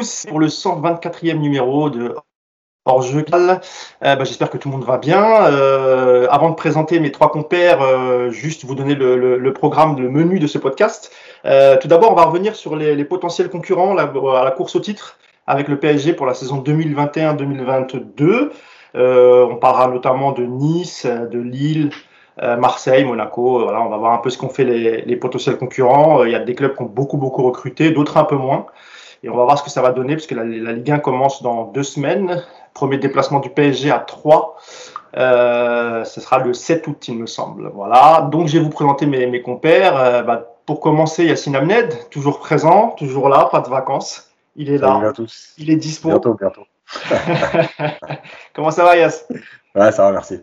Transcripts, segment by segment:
tous pour le 124e numéro de hors jeu. Euh, bah, J'espère que tout le monde va bien. Euh, avant de présenter mes trois compères, euh, juste vous donner le, programme, le menu de ce podcast. Euh, tout d'abord, on va revenir sur les, potentiels concurrents à la course au titre avec le PSG pour la saison 2021-2022. Euh, on parlera notamment de Nice, de Lille, Marseille, Monaco. Voilà, on va voir un peu ce qu'ont fait les, les, potentiels concurrents. Il y a des clubs qui ont beaucoup beaucoup recruté, d'autres un peu moins. Et on va voir ce que ça va donner, puisque la, la Ligue 1 commence dans deux semaines. Premier déplacement du PSG à 3. Euh, ce sera le 7 août, il me semble. Voilà. Donc, je vais vous présenter mes, mes compères. Euh, bah, pour commencer, Yacine Amned, toujours présent, toujours là, pas de vacances. Il est là. à tous. Il est dispo. Bientôt, bientôt. Comment ça va, Yass Ouais, ça va, merci.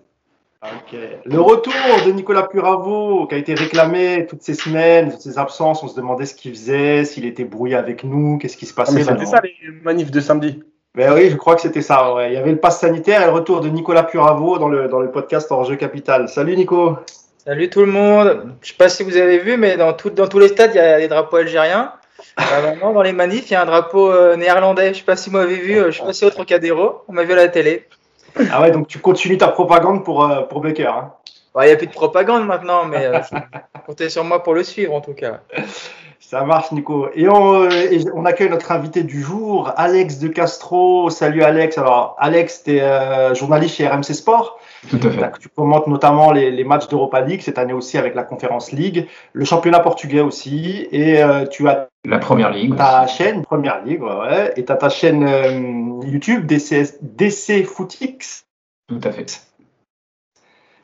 Okay. Le retour de Nicolas Puravo, qui a été réclamé toutes ces semaines, toutes ces absences, on se demandait ce qu'il faisait, s'il était brouillé avec nous, qu'est-ce qui se passait. Ah, C'était ça les manifs de samedi. Ben oui, je crois que c'était ça. Ouais. Il y avait le pass sanitaire et le retour de Nicolas Puravo dans le, dans le podcast Hors Jeu Capital. Salut Nico. Salut tout le monde. Je sais pas si vous avez vu, mais dans, tout, dans tous les stades, il y a des drapeaux algériens. Euh, maintenant, dans les manifs, il y a un drapeau euh, néerlandais. Je sais pas si vous m'avez vu. Euh, je suis passé au Trocadéro. On m'a vu à la télé. Ah ouais, donc tu continues ta propagande pour, euh, pour Baker. Hein. Il ouais, n'y a plus de propagande maintenant, mais euh, comptez sur moi pour le suivre en tout cas. Ça marche, Nico. Et on, euh, et on, accueille notre invité du jour, Alex de Castro. Salut, Alex. Alors, Alex, tu es euh, journaliste chez RMC Sport. Tout à fait. Tu commentes notamment les, les matchs d'Europa League, cette année aussi avec la Conférence League, le championnat portugais aussi. Et euh, tu as la première ligue. Ta aussi. chaîne, première ligue, ouais. Et tu as ta chaîne euh, YouTube, DC, DC Footix. Tout à fait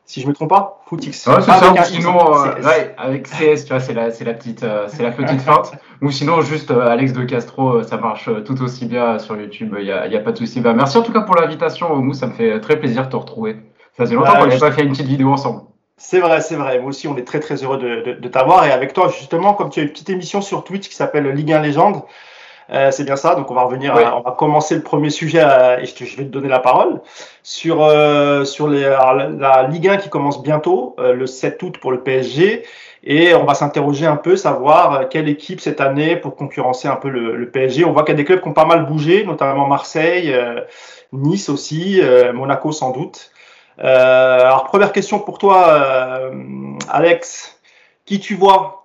si je me trompe pas, Footix. Ouais, c'est ça. Ou sinon, euh, ouais, avec CS, tu vois, c'est la, c'est la petite, c'est la petite feinte. Ou sinon, juste Alex de Castro, ça marche tout aussi bien sur YouTube. Il y a, y a, pas de souci. Bah, merci en tout cas pour l'invitation, Mou. Ça me fait très plaisir de te retrouver. Ça faisait longtemps qu'on n'avait pas fait une petite vidéo ensemble. C'est vrai, c'est vrai. Moi aussi, on est très très heureux de, de, de t'avoir. Et avec toi, justement, comme tu as une petite émission sur Twitch qui s'appelle Ligue 1 Légende. Euh, c'est bien ça. Donc on va revenir, oui. à, on va commencer le premier sujet à, et je, te, je, vais te donner la parole sur euh, sur les, alors, la, la, Ligue 1 qui commence bientôt euh, le 7 août pour le PSG et on va s'interroger un peu, savoir quelle équipe cette année pour concurrencer un peu le, le PSG. On voit qu'il y a des clubs qui ont pas mal bougé, notamment Marseille, euh, Nice aussi, euh, Monaco sans doute. Alors première question pour toi, Alex, qui tu vois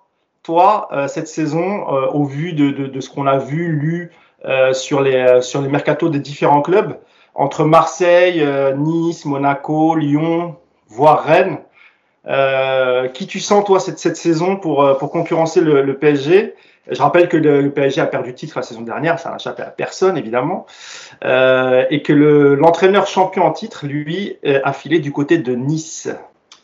toi euh, cette saison euh, au vu de, de, de ce qu'on a vu, lu euh, sur les sur les mercatos des différents clubs entre Marseille, Nice, Monaco, Lyon, voire Rennes. qui tu sens toi cette, cette saison pour pour concurrencer le, le PSG je rappelle que le, le, PSG a perdu titre la saison dernière, ça n'a échappé à personne évidemment, euh, et que l'entraîneur champion en titre, lui, a filé du côté de Nice.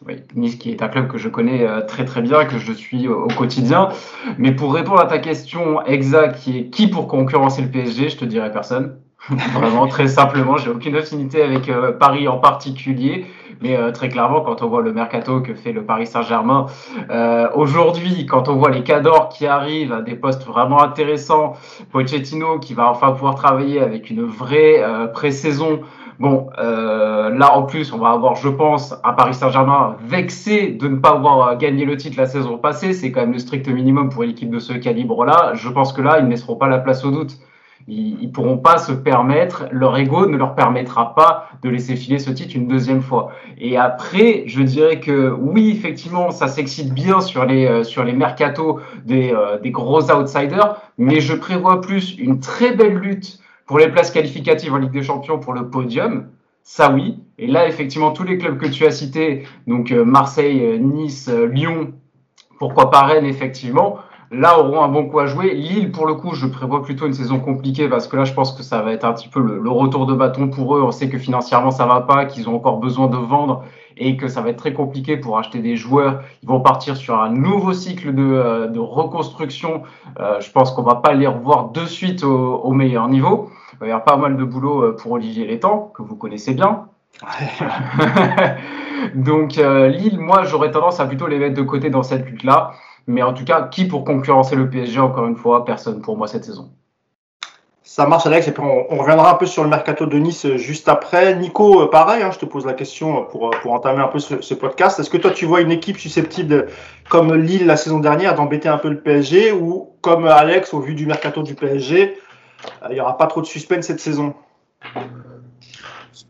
Oui, Nice qui est un club que je connais très très bien, que je suis au quotidien. Mais pour répondre à ta question exacte, qui est qui pour concurrencer le PSG, je te dirais personne. Vraiment, très simplement, j'ai aucune affinité avec euh, Paris en particulier. Mais euh, très clairement, quand on voit le mercato que fait le Paris Saint-Germain euh, aujourd'hui, quand on voit les cadors qui arrivent à des postes vraiment intéressants, Pochettino qui va enfin pouvoir travailler avec une vraie euh, pré-saison, Bon, euh, là en plus, on va avoir, je pense, un Paris Saint-Germain vexé de ne pas avoir gagné le titre la saison passée. C'est quand même le strict minimum pour une équipe de ce calibre-là. Je pense que là, ils ne laisseront pas la place au doute. Ils, ils pourront pas se permettre, leur ego ne leur permettra pas de laisser filer ce titre une deuxième fois. Et après, je dirais que oui, effectivement, ça s'excite bien sur les euh, sur les mercatos des, euh, des gros outsiders, mais je prévois plus une très belle lutte pour les places qualificatives en Ligue des Champions pour le podium, ça oui. Et là, effectivement, tous les clubs que tu as cités, donc euh, Marseille, Nice, Lyon, pourquoi pas Rennes, effectivement, là auront un bon coup à jouer. Lille, pour le coup, je prévois plutôt une saison compliquée parce que là, je pense que ça va être un petit peu le, le retour de bâton pour eux. On sait que financièrement, ça va pas, qu'ils ont encore besoin de vendre et que ça va être très compliqué pour acheter des joueurs. Ils vont partir sur un nouveau cycle de, de reconstruction. Euh, je pense qu'on va pas les revoir de suite au, au, meilleur niveau. Il va y avoir pas mal de boulot pour Olivier Létang, que vous connaissez bien. Donc euh, Lille, moi, j'aurais tendance à plutôt les mettre de côté dans cette lutte-là. Mais en tout cas, qui pour concurrencer le PSG, encore une fois, personne pour moi cette saison. Ça marche, Alex. Et puis on, on, reviendra un peu sur le mercato de Nice juste après. Nico, pareil, hein, je te pose la question pour, pour entamer un peu ce, ce podcast. Est-ce que toi, tu vois une équipe susceptible, comme Lille la saison dernière, d'embêter un peu le PSG ou comme Alex, au vu du mercato du PSG, il n'y aura pas trop de suspense cette saison?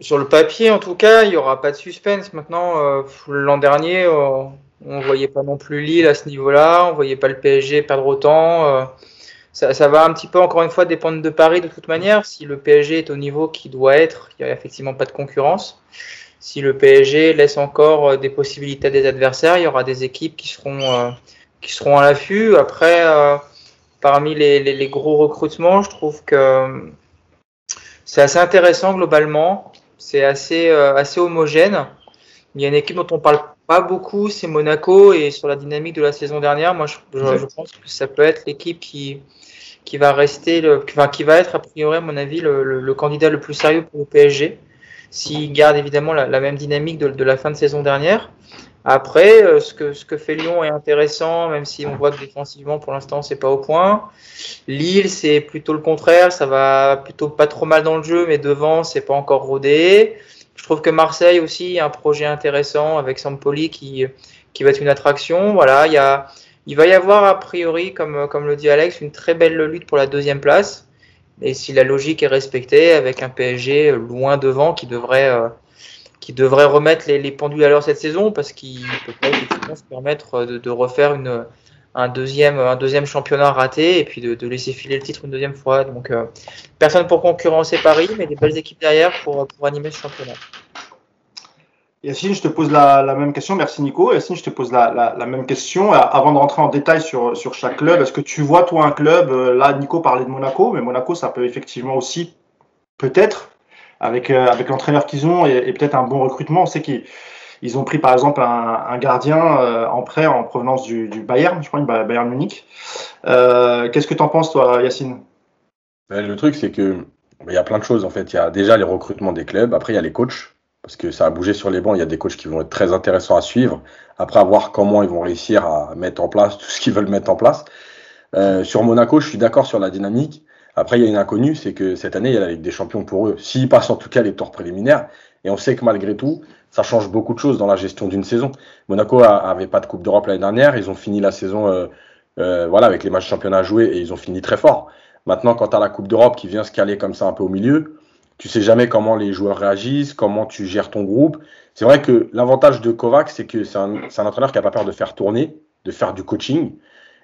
Sur le papier, en tout cas, il n'y aura pas de suspense. Maintenant, euh, l'an dernier, euh, on voyait pas non plus Lille à ce niveau-là, on voyait pas le PSG perdre autant. Euh, ça, va un petit peu, encore une fois, dépendre de Paris de toute manière. Si le PSG est au niveau qu'il doit être, il n'y a effectivement pas de concurrence. Si le PSG laisse encore des possibilités à des adversaires, il y aura des équipes qui seront, qui seront à l'affût. Après, parmi les, les, gros recrutements, je trouve que c'est assez intéressant globalement. C'est assez, euh, assez homogène. Il y a une équipe dont on parle pas beaucoup, c'est Monaco. Et sur la dynamique de la saison dernière, moi, je, je, pense que ça peut être l'équipe qui, qui va rester, le, enfin, qui va être, a priori, à mon avis, le, le, le candidat le plus sérieux pour le PSG. S'il garde évidemment la, la, même dynamique de, de, la fin de saison dernière. Après, euh, ce, que, ce que fait Lyon est intéressant, même si on voit que défensivement, pour l'instant, c'est pas au point. Lille, c'est plutôt le contraire. Ça va plutôt pas trop mal dans le jeu, mais devant, c'est pas encore rodé. Je trouve que Marseille aussi a un projet intéressant avec Sampoli qui, qui va être une attraction. Voilà, il, y a, il va y avoir a priori, comme, comme le dit Alex, une très belle lutte pour la deuxième place. Et si la logique est respectée, avec un PSG loin devant qui devrait euh, qui devrait remettre les, les, pendules à l'heure cette saison parce qu'il peut pas se permettre de, de, refaire une, un, deuxième, un deuxième championnat raté et puis de, de laisser filer le titre une deuxième fois. Donc, euh, personne pour concurrencer Paris, mais des belles équipes derrière pour, pour animer ce championnat. Yacine, je te pose la, même question. Merci Nico. Yacine, je te pose la, même question. Avant de rentrer en détail sur, chaque club, est-ce que tu vois, toi, un club, euh, là, Nico parlait de Monaco, mais Monaco, ça peut effectivement aussi, peut-être, avec, euh, avec l'entraîneur qu'ils ont et, peut-être un bon recrutement. On sait qu'ils ils ont pris par exemple un, gardien euh, en prêt en provenance du, Bayern, je crois, Bayern Munich. Euh, Qu'est-ce que tu en penses, toi, Yacine? Ben, Le truc, c'est que il y a plein de choses en fait. Il y a déjà les recrutements des clubs, après il y a les coachs, parce que ça a bougé sur les bancs. Il y a des coachs qui vont être très intéressants à suivre. Après, à voir comment ils vont réussir à mettre en place tout ce qu'ils veulent mettre en place. Euh, sur Monaco, je suis d'accord sur la dynamique. Après, il y a une inconnue, c'est que cette année, il y a la Ligue des Champions pour eux. S'ils passent en tout cas les tours préliminaires, et on sait que malgré tout, ça change beaucoup de choses dans la gestion d'une saison. Monaco avait pas de Coupe d'Europe l'année dernière, ils ont fini la saison euh, euh, voilà, avec les matchs championnat joués et ils ont fini très fort. Maintenant, quand tu as la Coupe d'Europe qui vient se caler comme ça un peu au milieu, tu sais jamais comment les joueurs réagissent, comment tu gères ton groupe. C'est vrai que l'avantage de Kovac, c'est que c'est un, entraîneur qui n'a pas peur de faire tourner, de faire du coaching.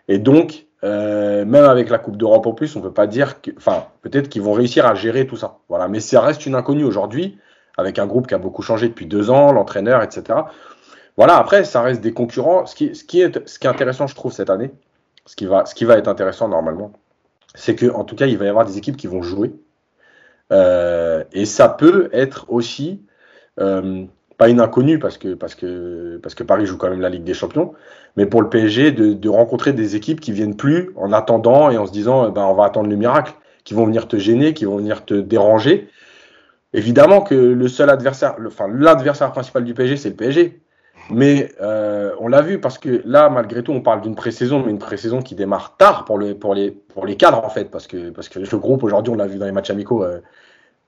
Et donc, euh, même avec la Coupe d'Europe en plus, on peut pas dire que, enfin, peut-être qu'ils vont réussir à gérer tout ça. Voilà, mais ça reste une inconnue aujourd'hui, avec un groupe qui a beaucoup changé depuis deux ans, l'entraîneur, etc. Voilà, après, ça reste des concurrents. Ce qui, est, intéressant, je trouve, cette année, ce qui va, ce qui va être intéressant normalement, c'est que, en tout cas, il va y avoir des équipes qui vont jouer. Euh, et ça peut être aussi euh, pas une inconnue parce que, parce, que, parce que Paris joue quand même la Ligue des Champions, mais pour le PSG de, rencontrer des équipes qui viennent plus en attendant et en se disant ben, on va attendre le miracle, qui vont venir te gêner, qui vont venir te déranger. Évidemment que le seul adversaire, enfin l'adversaire principal du PSG, c'est le PSG. Mais euh, on l'a vu parce que là, malgré tout, on parle d'une pré-saison, mais une pré-saison qui démarre tard pour, le, pour, les, pour les cadres, en fait, parce que, parce que le groupe, aujourd'hui, on l'a vu dans les matchs amicaux, il euh,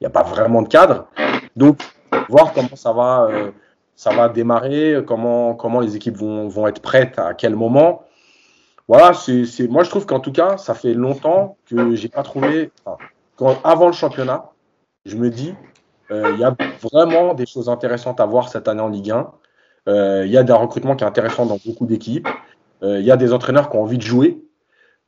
n'y a pas vraiment de cadre. Donc, voir comment ça va, euh, ça va démarrer, comment, comment les équipes vont, vont être prêtes, à quel moment. Voilà, c'est, moi je trouve qu'en tout cas, ça fait longtemps que j'ai pas trouvé. Enfin, quand, avant le championnat, je me dis, il euh, y a vraiment des choses intéressantes à voir cette année en Ligue 1. Il euh, y a des recrutements qui sont intéressants dans beaucoup d'équipes. Il euh, y a des entraîneurs qui ont envie de jouer.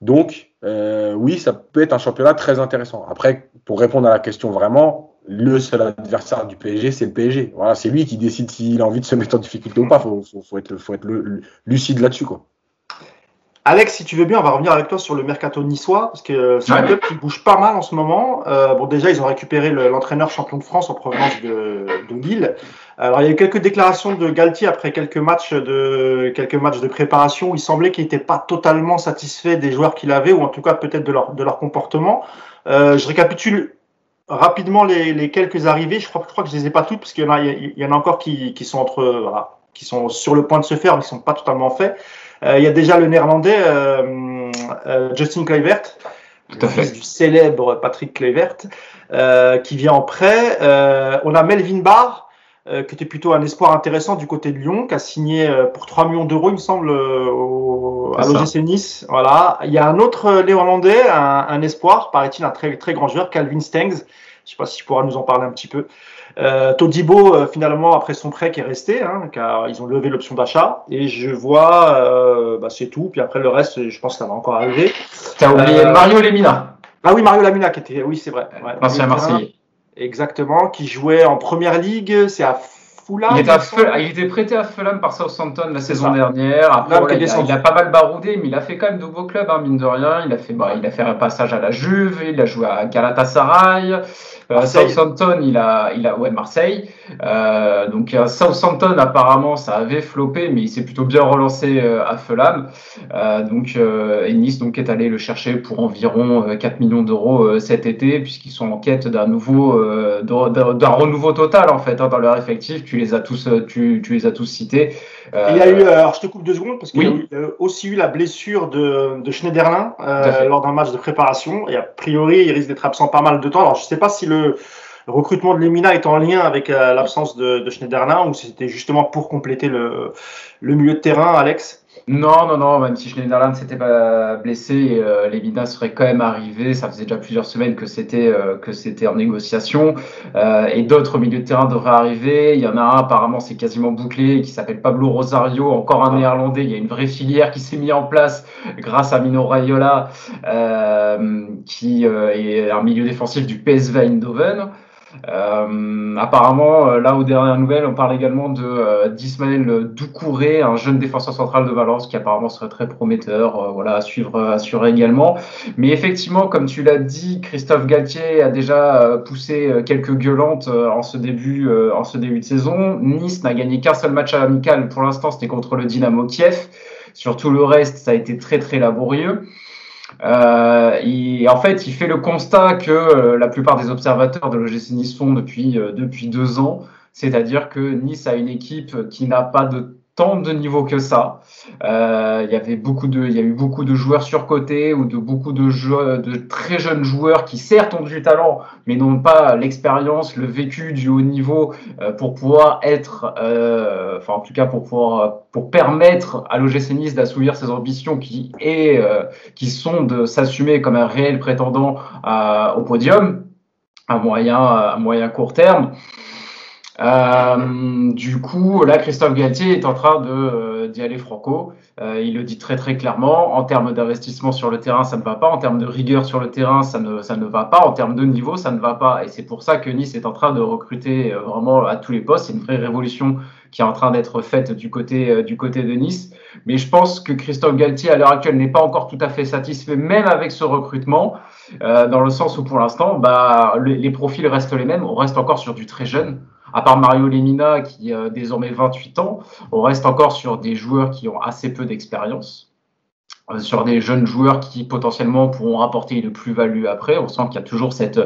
Donc, oui, ça peut être un championnat très intéressant. Après, pour répondre à la question vraiment, le seul adversaire du PSG, c'est le PSG. Voilà, c'est lui qui décide s'il a envie de se mettre en difficulté ou pas. Faut, faut, faut être, faut être lucide là-dessus, quoi. Alex, si tu veux bien, on va revenir avec toi sur le mercato niçois, parce que c'est un club qui bouge pas mal en ce moment. Euh, bon, déjà, ils ont récupéré l'entraîneur le, champion de France en provenance de, de, Lille. Alors, il y a eu quelques déclarations de Galtier après quelques matchs de quelques matchs de préparation où il semblait qu'il n'était pas totalement satisfait des joueurs qu'il avait, ou en tout cas peut-être de leur, de leur comportement. Euh, je récapitule rapidement les, les, quelques arrivées. Je crois, je crois que je les ai pas toutes, parce qu'il y en a, il y en a encore qui, qui sont entre, voilà, qui sont sur le point de se faire, mais qui sont pas totalement faits. Euh, il y a déjà le néerlandais euh, euh, Justin Kluivert, le fils du célèbre Patrick Kluivert, qui vient en prêt. on a Melvin Barr, euh, qui était plutôt un espoir intéressant du côté de Lyon, qui a signé euh, pour 3 millions d'euros, il me semble, euh, au, à l'OGC Nice. Voilà. Il y a un autre néerlandais, un, un espoir, paraît-il, un très, très grand joueur, Calvin Stengs. Je ne sais pas si tu pourras nous en parler un petit peu. Euh, Todibo, finalement, après son prêt qui est resté, hein, car ils ont levé l'option d'achat. Et je vois, euh, bah, c'est tout. Puis après, le reste, je pense que ça va encore arriver. Tu as oublié Mario Lemina. Ah oui, Mario Lamina, qui était, oui, c'est vrai. Ouais, Ancien Marseillais. Exactement, qui jouait en première ligue, c'est à Fulham. Il était, à Ful- il était prêté à Fulham par Southampton la saison ça. dernière. Après, voilà, il, a, descendu. il a pas mal baroudé, mais il a fait quand même de beaux clubs, hein, mine de rien. Il a fait, bah, il a fait un passage à la Juve, il a joué à Galatasaray. Euh. Southampton, il a, il a, ouais, Marseille. Euh, donc euh, Southampton, apparemment, ça avait floppé, mais il s'est plutôt bien relancé euh, à Fulham. Donc, et Nice donc est allé le chercher pour environ euh, 4 millions d'euros cet été, puisqu'ils sont en quête d'un nouveau, d'un renouveau total en fait hein, dans leur effectif. Tu les as tous, euh, tu, tu les as tous cités. Euh, Il y a eu, euh, alors je te coupe deux secondes parce qu'il y a eu, aussi eu la blessure de, de Schneiderlin euh, lors d'un match de préparation et a priori il risque d'être absent pas mal de temps. Alors je sais pas si le, le recrutement de Lemina est en lien avec l'absence de, de Schneiderlin ou si c'était justement pour compléter le, le milieu de terrain, Alex. Non, non, non, même si Schneiderlin s'était pas blessé, euh, Lemina serait quand même arrivé. Ça faisait déjà plusieurs semaines que c'était euh, en négociation. Euh, et d'autres milieux de terrain devraient arriver. Il y en a un, apparemment, c'est quasiment bouclé, qui s'appelle Pablo Rosario, encore un néerlandais. Il y a une vraie filière qui s'est mise en place grâce à Mino Raiola, euh, qui est un milieu défensif du PSV Eindhoven. Euh, apparemment, euh, là aux dernières nouvelles, on parle également de euh, d'Ismaël Doucouré, un jeune défenseur central de Valence qui apparemment serait très prometteur, euh, voilà, à suivre, à également. Mais effectivement, comme tu l'as dit, Christophe Galtier a déjà euh, poussé quelques gueulantes en ce début, en ce début de saison. Nice n'a gagné qu'un seul match amical pour l'instant, c'était contre le Dynamo Kiev. Sur tout le reste, ça a été très très laborieux. Euh, il- en fait, il fait le constat que euh, la plupart des observateurs de l'OGC Nice font depuis, euh, depuis deux ans, c'est-à-dire que Nice a une équipe qui n'a pas de tant de niveau que ça. Euh, il y avait beaucoup de, il y a eu beaucoup de joueurs surcotés ou de beaucoup de joueurs, de très jeunes joueurs qui certes ont du talent, mais n'ont pas l'expérience, le vécu du haut niveau euh, pour pouvoir être, euh, enfin en tout cas pour pouvoir, pour permettre à l'OGC Nice d'assouvir ses ambitions qui est, euh, qui sont de s'assumer comme un réel prétendant à- au podium à moyen, à moyen court terme. Euh, du coup, là, Christophe Galtier est en train de euh, d'y aller franco. Euh, il le dit très très clairement. En termes d'investissement sur le terrain, ça ne va pas. En termes de rigueur sur le terrain, ça ne ça ne va pas. En termes de niveau, ça ne va pas. Et c'est pour ça que Nice est en train de recruter euh, vraiment à tous les postes. C'est une vraie révolution qui est en train d'être faite du côté euh, du côté de Nice. Mais je pense que Christophe Galtier à l'heure actuelle n'est pas encore tout à fait satisfait, même avec ce recrutement, dans le sens où pour l'instant, bah, les profils restent les mêmes. On reste encore sur du très jeune à part Mario Lemina qui a désormais 28 ans, on reste encore sur des joueurs qui ont assez peu d'expérience, euh, sur des jeunes joueurs qui potentiellement pourront rapporter une plus-value après. On sent qu'il y a toujours cette,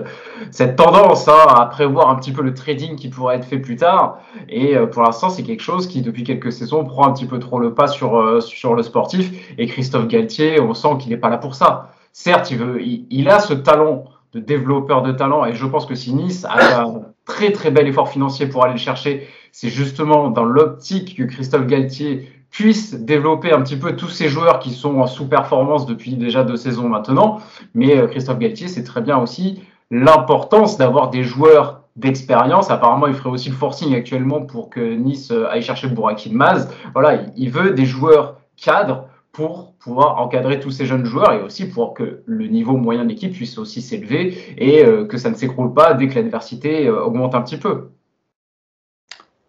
cette tendance hein, à prévoir un petit peu le trading qui pourrait être fait plus tard. Et euh, pour l'instant, c'est quelque chose qui, depuis quelques saisons, prend un petit peu trop le pas sur, euh, sur le sportif. Et Christophe Galtier, on sent qu'il n'est pas là pour ça. Certes, il a ce talent de développeur de talent. Et je pense que si Nice a un très très bel effort financier pour aller le chercher, c'est justement dans l'optique que Christophe Galtier puisse développer un petit peu tous ces joueurs qui sont en sous-performance depuis déjà deux saisons maintenant. Mais euh, Christophe Galtier, c'est très bien aussi l'importance d'avoir des joueurs d'expérience. Apparemment, il ferait aussi le forcing actuellement pour que Nice euh, aille chercher Bourakin Maz. Voilà, il veut des joueurs cadres pour pouvoir encadrer tous ces jeunes joueurs et aussi pour que le niveau moyen de l'équipe puisse aussi s'élever et euh, que ça ne s'écroule pas dès que l'adversité euh, augmente un petit peu.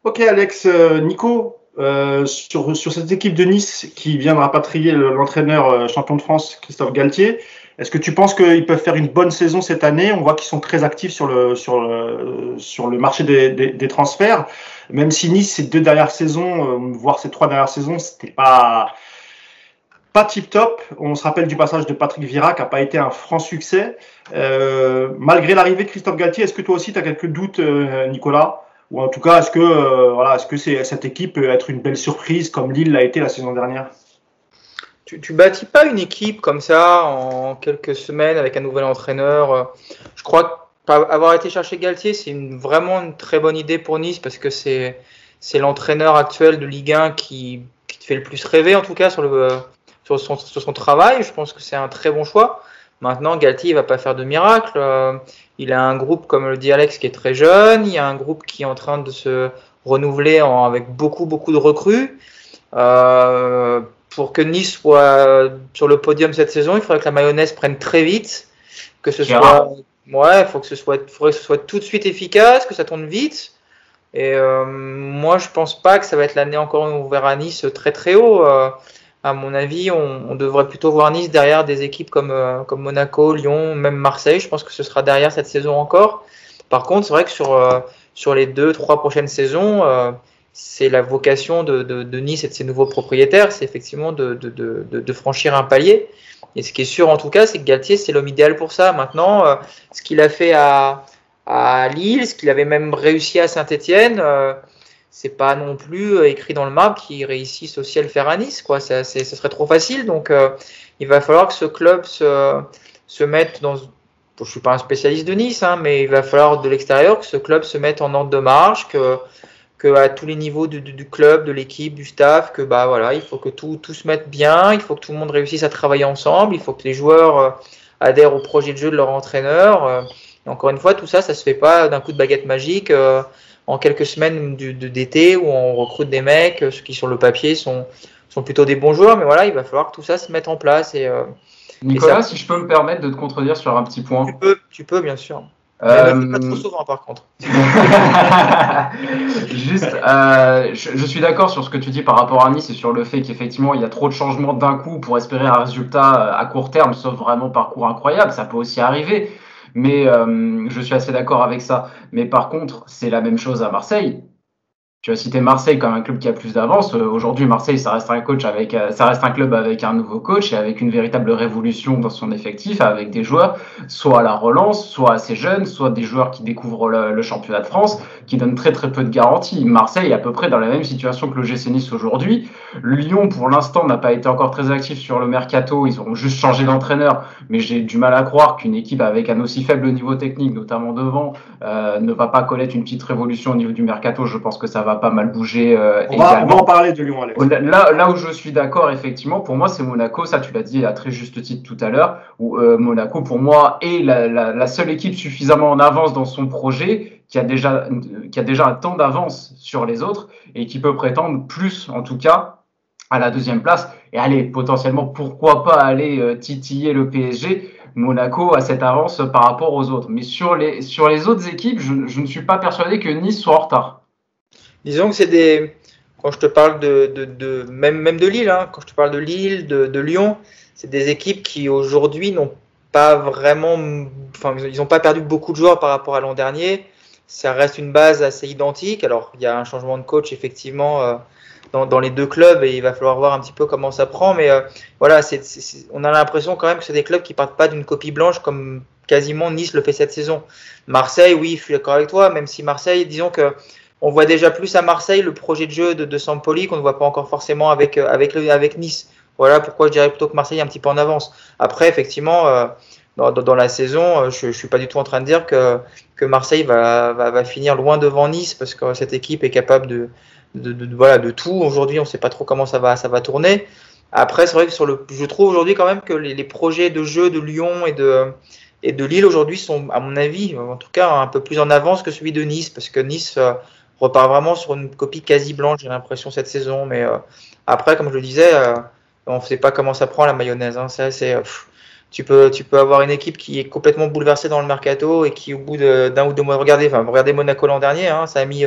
Ok Alex, euh, Nico, sur, cette équipe de Nice qui vient de rapatrier l'entraîneur champion de France Christophe Galtier, est-ce que tu penses qu'ils peuvent faire une bonne saison cette année? On voit qu'ils sont très actifs sur le, marché des, transferts, même si Nice ces deux dernières saisons, voire ces trois dernières saisons, c'était pas pas tip top. On se rappelle du passage de Patrick Vira qui n'a pas été un franc succès. Euh, malgré l'arrivée de Christophe Galtier, est-ce que toi aussi tu as quelques doutes, euh, Nicolas? Ou en tout cas, est-ce que, euh, voilà, est-ce que cette équipe peut être une belle surprise comme Lille l'a été la saison dernière? Tu, tu bâtis pas une équipe comme ça en quelques semaines avec un nouvel entraîneur. Je crois avoir été chercher Galtier, c'est une, vraiment une très bonne idée pour Nice parce que c'est c'est l'entraîneur actuel de Ligue 1 qui, qui, te fait le plus rêver en tout cas sur le sur son, sur son travail. Je pense que c'est un très bon choix. Maintenant, Galtier, il va pas faire de miracle. Euh, il a un groupe, comme le dit Alex, qui est très jeune. Il y a un groupe qui est en train de se renouveler en, avec beaucoup, beaucoup de recrues. Euh, pour que Nice soit sur le podium cette saison, il faudrait que la mayonnaise prenne très vite, que ce soit, ouais, faut que ce soit, faudrait que ce soit tout de suite efficace, que ça tourne vite. Et euh, moi, je pense pas que ça va être l'année encore où on verra Nice très très haut. À mon avis, on, on, devrait plutôt voir Nice derrière des équipes comme, euh, comme Monaco, Lyon, même Marseille. Je pense que ce sera derrière cette saison encore. Par contre, c'est vrai que sur, euh, sur les deux, trois prochaines saisons, euh, c'est la vocation de, de, de, Nice et de ses nouveaux propriétaires, c'est effectivement de, de, franchir un palier. Et ce qui est sûr en tout cas, c'est que Galtier, c'est l'homme idéal pour ça. Maintenant, euh, ce qu'il a fait à, à Lille, ce qu'il avait même réussi à Saint-Etienne, euh, c'est pas non plus euh, écrit dans le marbre qu'il réussisse aussi à le faire à Nice. Quoi. Ça, ce serait trop facile. Donc, euh, il va falloir que ce club se, se mette dans. Je suis pas un spécialiste de Nice, hein, mais il va falloir de l'extérieur que ce club se mette en ordre de marche, que que à tous les niveaux du, club, de l'équipe, du staff, que bah voilà, il faut que tout, tout se mette bien, il faut que tout le monde réussisse à travailler ensemble, il faut que les joueurs euh, adhèrent au projet de jeu de leur entraîneur. Encore une fois, tout ça, ça se fait pas d'un coup de baguette magique en quelques semaines d'été où on recrute des mecs, ceux qui sur le papier sont, sont plutôt des bons joueurs, mais voilà, il va falloir que tout ça se mette en place. Et, euh, Nicolas, et ça, si je peux me permettre de te contredire sur un petit point. Tu peux, tu peux bien sûr. Euh... Pas trop souvent, par contre. Juste, euh, je, je, suis d'accord sur ce que tu dis par rapport à Nice et sur le fait qu'effectivement il y a trop de changements d'un coup pour espérer un résultat à court terme, sauf vraiment parcours incroyable, ça peut aussi arriver. Mais euh, je suis assez d'accord avec ça. Mais par contre, c'est la même chose à Marseille. Tu as cité Marseille comme un club qui a plus d'avance. Aujourd'hui, Marseille, ça reste un coach avec, ça reste un club avec un nouveau coach et avec une véritable révolution dans son effectif, avec des joueurs soit à la relance, soit assez jeunes, soit des joueurs qui découvrent le, championnat de France, qui donnent très très peu de garanties. Marseille est à peu près dans la même situation que le GC Nice aujourd'hui. Lyon, pour l'instant, n'a pas été encore très actif sur le mercato. Ils ont juste changé d'entraîneur, mais j'ai du mal à croire qu'une équipe avec un aussi faible niveau technique, notamment devant, euh, ne va pas connaître une petite révolution au niveau du mercato. Je pense que ça va pas mal bouger. Euh, on, va, on, va, en parler de Lyon, Alex. Là, là où je suis d'accord, effectivement, pour moi, c'est Monaco. Ça, tu l'as dit à très juste titre tout à l'heure. Où euh, Monaco, pour moi, est la, la, la, seule équipe suffisamment en avance dans son projet, qui a déjà, qui a déjà un temps d'avance sur les autres et qui peut prétendre plus, en tout cas, à la deuxième place. Et allez, potentiellement, pourquoi pas aller euh, titiller le PSG Monaco a cette avance par rapport aux autres. Mais sur les, sur les autres équipes, je, je ne suis pas persuadé que Nice soit en retard. Disons que c'est des. Quand je te parle de. de, de même, même de Lille, hein, quand je te parle de Lille, de, de Lyon, c'est des équipes qui aujourd'hui n'ont pas vraiment. Enfin, ils n'ont pas perdu beaucoup de joueurs par rapport à l'an dernier. Ça reste une base assez identique. Alors, il y a un changement de coach, effectivement. Euh, dans, dans, les deux clubs et il va falloir voir un petit peu comment ça prend. Mais euh, voilà, c'est, on a l'impression quand même que c'est des clubs qui partent pas d'une copie blanche comme quasiment Nice le fait cette saison. Marseille, oui, je suis d'accord avec toi, même si Marseille, disons que on voit déjà plus à Marseille le projet de jeu de, de Sampoli qu'on ne voit pas encore forcément avec, avec, avec Nice. Voilà pourquoi je dirais plutôt que Marseille est un petit peu en avance. Après, effectivement, euh, dans, dans, la saison, je ne suis pas du tout en train de dire que, que Marseille va, va, va finir loin devant Nice parce que cette équipe est capable de, de, de, voilà, de tout. Aujourd'hui, on ne sait pas trop comment ça va, ça va tourner. Après, c'est vrai que sur le, je trouve aujourd'hui quand même que les, les, projets de jeu de Lyon et de, et de Lille aujourd'hui sont, à mon avis, en tout cas, un peu plus en avance que celui de Nice, parce que Nice euh, repart vraiment sur une copie quasi blanche, j'ai l'impression, cette saison. Mais euh, après, comme je le disais, euh, on ne sait pas comment ça prend la mayonnaise. Hein. C'est, c'est, tu peux, tu peux avoir une équipe qui est complètement bouleversée dans le mercato et qui, au bout d'un ou deux mois, regardez, regardez Monaco l'an dernier, hein, ça a mis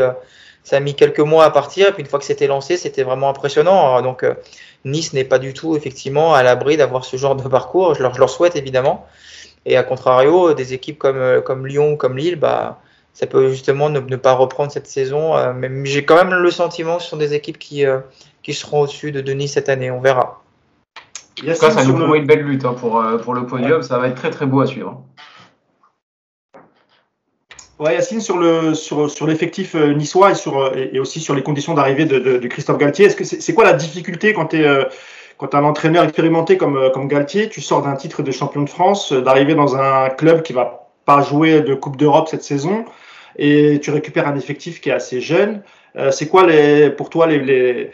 ça a mis quelques mois à partir, et puis une fois que c'était lancé, c'était vraiment impressionnant. Donc euh, Nice n'est pas du tout effectivement à l'abri d'avoir ce genre de parcours. Je leur, souhaite évidemment. Et à contrario, des équipes comme, euh, comme Lyon, comme Lille, bah, ça peut justement ne, ne pas reprendre cette saison. Euh, mais j'ai quand même le sentiment que ce sont des équipes qui, euh, qui seront au-dessus de, de, Nice cette année. On verra. En tout cas, ça nous promet une belle lutte hein, pour, pour le podium. Ouais. Ça va être très très beau à suivre. Ouais, Yacine, sur le sur, sur l'effectif euh, niçois et sur et, aussi sur les conditions d'arrivée de, de, de, Christophe Galtier, est-ce que c'est est quoi la difficulté quand tu es euh, quand un entraîneur expérimenté comme comme Galtier, tu sors d'un titre de champion de France, euh, d'arriver dans un club qui va pas joué de Coupe d'Europe cette saison et tu récupères un effectif qui est assez jeune. c'est quoi pour toi les, les,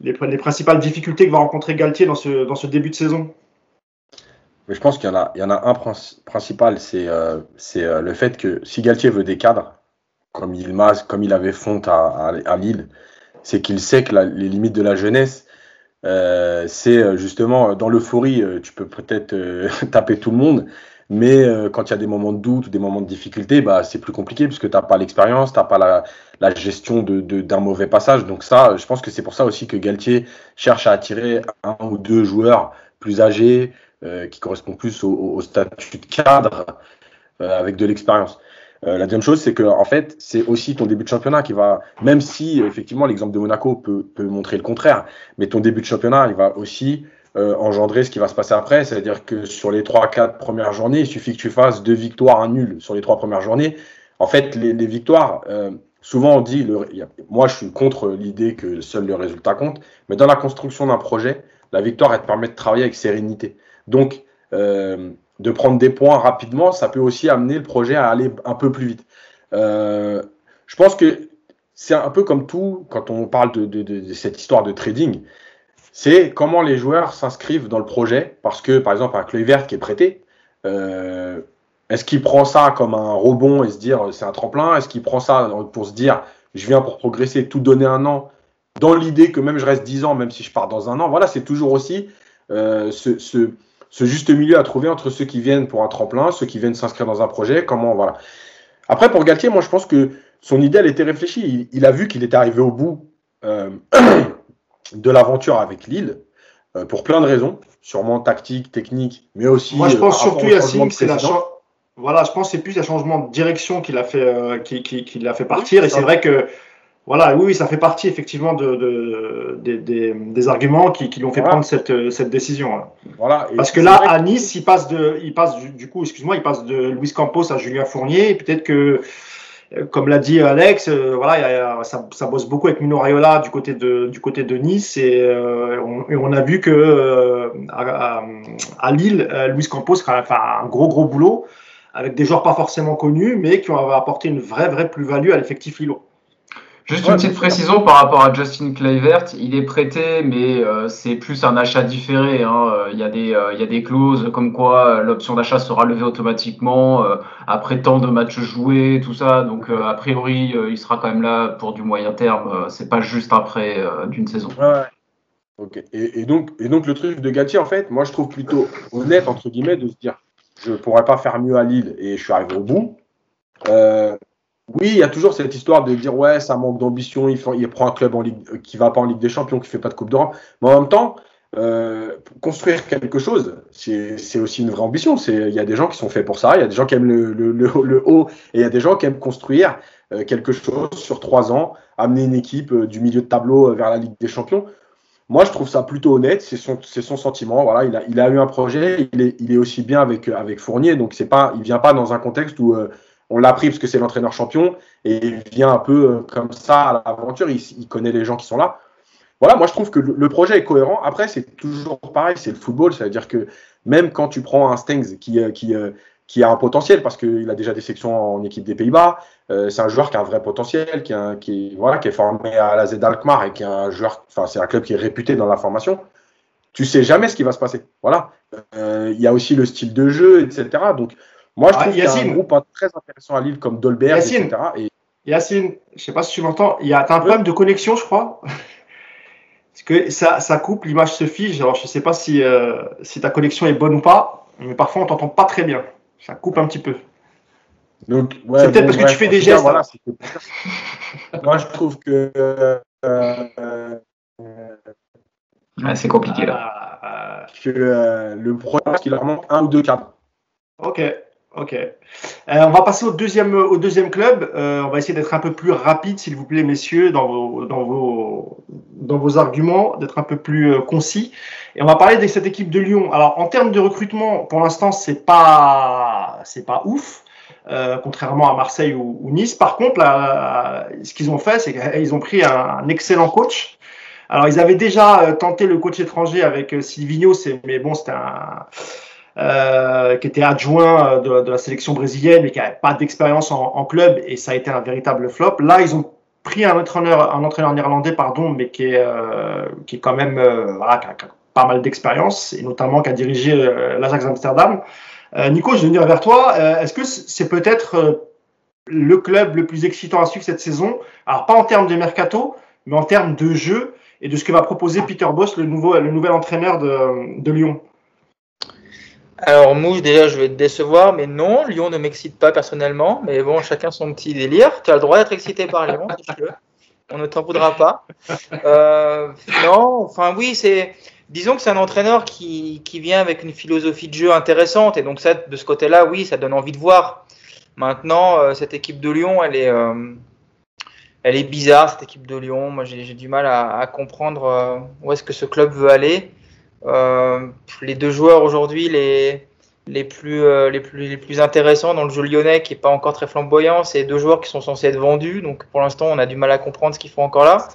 les, principales difficultés que va rencontrer Galtier dans ce, début de saison? Je pense qu'il y, en a, un principal, c'est le fait que si Galtier veut des cadres, comme il, avait fonte à, Lille, c'est qu'il sait que les limites de la jeunesse, euh, c'est euh, justement dans l'euphorie, euh, tu peux peut-être taper tout le monde, mais quand il y a des moments de doute ou des moments de difficulté, bah, c'est plus compliqué parce que tu n'as pas l'expérience, tu n'as pas la, gestion d'un de, mauvais passage. Donc ça, je pense que c'est pour ça aussi que Galtier cherche à attirer un ou deux joueurs plus âgés, qui correspondent plus au, au statut de cadre, avec de l'expérience. Euh, la deuxième chose, c'est que en fait, c'est aussi ton début de championnat qui va, même si effectivement l'exemple de Monaco peut, peut, montrer le contraire, mais ton début de championnat, il va aussi euh, engendrer ce qui va se passer après, c'est-à-dire que sur les 3-4 premières journées, il suffit que tu fasses deux victoires, un nul sur les trois premières journées. En fait, les, victoires, euh, souvent on dit, moi je suis contre l'idée que seul le résultat compte, mais dans la construction d'un projet, la victoire, elle te permet de travailler avec sérénité. Donc, euh, de prendre des points rapidement, ça peut aussi amener le projet à aller un peu plus vite. Je pense que c'est un peu comme tout quand on parle de, cette histoire de trading. C'est comment les joueurs s'inscrivent dans le projet. Parce que, par exemple, un Kluivert qui est prêté, euh, est-ce qu'il prend ça comme un rebond et se dire c'est un tremplin? Est-ce qu'il prend ça pour se dire je viens pour progresser, tout donner un an, dans l'idée que même je reste 10 ans, même si je pars dans un an? Voilà, c'est toujours aussi euh, ce, juste milieu à trouver entre ceux qui viennent pour un tremplin, ceux qui viennent s'inscrire dans un projet, comment voilà. Après pour Galtier, moi je pense que son idée elle était réfléchie. Il, a vu qu'il était arrivé au bout euh, de l'aventure avec Lille euh, pour plein de raisons, sûrement tactique, technique, mais aussi. Moi je pense euh, surtout Yacine, c'est la voilà, je pense c'est plus un changement de direction qui l'a fait, qui, qui, qui l'a fait partir. et c'est vrai que voilà, oui, ça fait partie effectivement de, des, arguments qui, qui lui ont fait prendre cette, cette décision. Hein. Voilà. Parce que là, à Nice, il passe de, il passe du, coup, excuse-moi, il passe de Luis Campos à Julien Fournier. Peut-être que, euh, comme l'a dit Alex, euh, voilà, ça, ça, bosse beaucoup avec Mino Raiola du côté de, du côté de Nice et, euh, on, a vu que à, à, Lille, Luis Campos a fait un gros gros boulot avec des joueurs pas forcément connus, mais qui ont apporté une vraie vraie plus-value à l'effectif lillois. Juste une petite précision par rapport à Justin Kluivert, il est prêté, mais euh, c'est plus un achat différé. Hein. Il, y a des, euh, il y a des clauses comme quoi euh, l'option d'achat sera levée automatiquement après tant de matchs joués, tout ça. Donc a priori, il sera quand même là pour du moyen terme. c'est pas juste après d'une saison. Ouais. Et, donc, et donc le truc de Galtier, en fait, moi je trouve plutôt honnête entre guillemets de se dire, je pourrais pas faire mieux à Lille et je suis arrivé au bout. Oui, il y a toujours cette histoire de dire ouais, ça manque d'ambition, il, prend un club en Ligue, euh, qui va pas en Ligue des Champions, qui fait pas de Coupe d'Europe. Mais en même temps, euh, construire quelque chose, c'est aussi une vraie ambition. Il y a des gens qui sont faits pour ça, il y a des gens qui aiment le, le, le, haut, et il y a des gens qui aiment construire euh, quelque chose sur trois ans, amener une équipe euh, du milieu de tableau vers la Ligue des Champions. Moi, je trouve ça plutôt honnête, c'est son, son sentiment. Voilà, il a, il a eu un projet, il est, il est aussi bien avec, avec Fournier, donc c'est pas, il vient pas dans un contexte où on l'a pris parce que c'est l'entraîneur champion et il vient un peu euh, comme ça à l'aventure. Il, connaît les gens qui sont là. Voilà, moi je trouve que le, projet est cohérent. Après, c'est toujours pareil, c'est le football. C'est-à-dire que même quand tu prends un Stengs qui, euh, qui, euh, qui a un potentiel parce qu'il a déjà des sections en équipe des Pays-Bas, c'est un joueur qui a un vrai potentiel, qui, voilà, qui est formé à la Z Alkmaar et qui est un joueur, enfin c'est un club qui est réputé dans la formation. Tu sais jamais ce qui va se passer. Voilà. Il y a aussi le style de jeu, etc. Donc moi, je ah, trouve qu'il y a un groupe très intéressant à Lille comme Dolberg, Yacine, etc. Et... Yacine, je ne sais pas si tu m'entends, il y a un problème de connexion, je crois. Parce que ça, ça coupe, l'image se fige. Alors, je ne sais pas si, euh, si ta connexion est bonne ou pas, mais parfois, on ne t'entend pas très bien. Ça coupe un petit peu. Ouais, c'est peut-être parce que tu fais des gestes. Voilà, Moi, je trouve que. Euh, euh, c'est compliqué là. Que le problème, c'est qu'il leur manque un ou deux cadres. Ok. Ok. Euh, on va passer au deuxième, club. Euh, on va essayer d'être un peu plus rapide, s'il vous plaît, messieurs, dans vos, arguments, d'être un peu plus euh, concis. Et on va parler de cette équipe de Lyon. Alors, en termes de recrutement, pour l'instant, c'est pas, pas ouf. contrairement à Marseille ou, Nice. Par contre, là, ce qu'ils ont fait, c'est qu'ils ont pris un, excellent coach. Alors, ils avaient déjà tenté le coach étranger avec Silvino, mais bon, c'était un, qui était adjoint de, la sélection brésilienne, mais qui n'avait pas d'expérience en, club, et ça a été un véritable flop. Là, ils ont pris un entraîneur, un entraîneur néerlandais, pardon, mais qui est, est quand même pas mal d'expérience, et notamment qui a dirigé l'Ajax Amsterdam. Nico, je vais venir vers toi. Est-ce que c'est peut-être le club le plus excitant à suivre cette saison? Alors, pas en termes de mercato, mais en termes de jeu et de ce que va proposer Peter Boss, le, nouveau, le nouvel entraîneur de, Lyon. Alors, Mouche, déjà, je vais te décevoir, mais non, Lyon ne m'excite pas personnellement. Mais bon, chacun son petit délire. Tu as le droit d'être excité par Lyon, On ne t'en voudra pas. Euh, non, enfin, oui, c'est. Disons que c'est un entraîneur qui, qui, vient avec une philosophie de jeu intéressante. Et donc, ça, de ce côté-là, oui, ça donne envie de voir. Maintenant, euh, cette équipe de Lyon, elle est, euh, elle est bizarre, cette équipe de Lyon. Moi, j'ai du mal à, comprendre euh, où est-ce que ce club veut aller. Les deux joueurs aujourd'hui, les, les, plus, les, plus, les plus intéressants dans le jeu lyonnais, qui n'est pas encore très flamboyant, c'est deux joueurs qui sont censés être vendus. Donc, pour l'instant, on a du mal à comprendre ce qu'ils font encore là.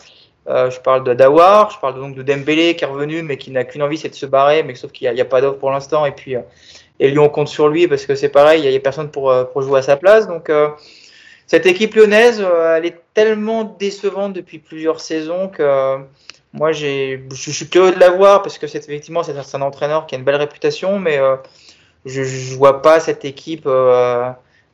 je parle de Dawar, je parle donc de Dembélé qui est revenu, mais qui n'a qu'une envie, c'est de se barrer, mais sauf qu'il n'y a, a, pas d'offre pour l'instant. Et puis, et Lyon compte sur lui parce que c'est pareil, il n'y a, personne pour, euh, pour, jouer à sa place. Donc euh, cette équipe lyonnaise, euh, elle est tellement décevante depuis plusieurs saisons que moi je suis curieux de la voir parce que c'est effectivement c'est un entraîneur qui a une belle réputation, mais je ne vois pas cette équipe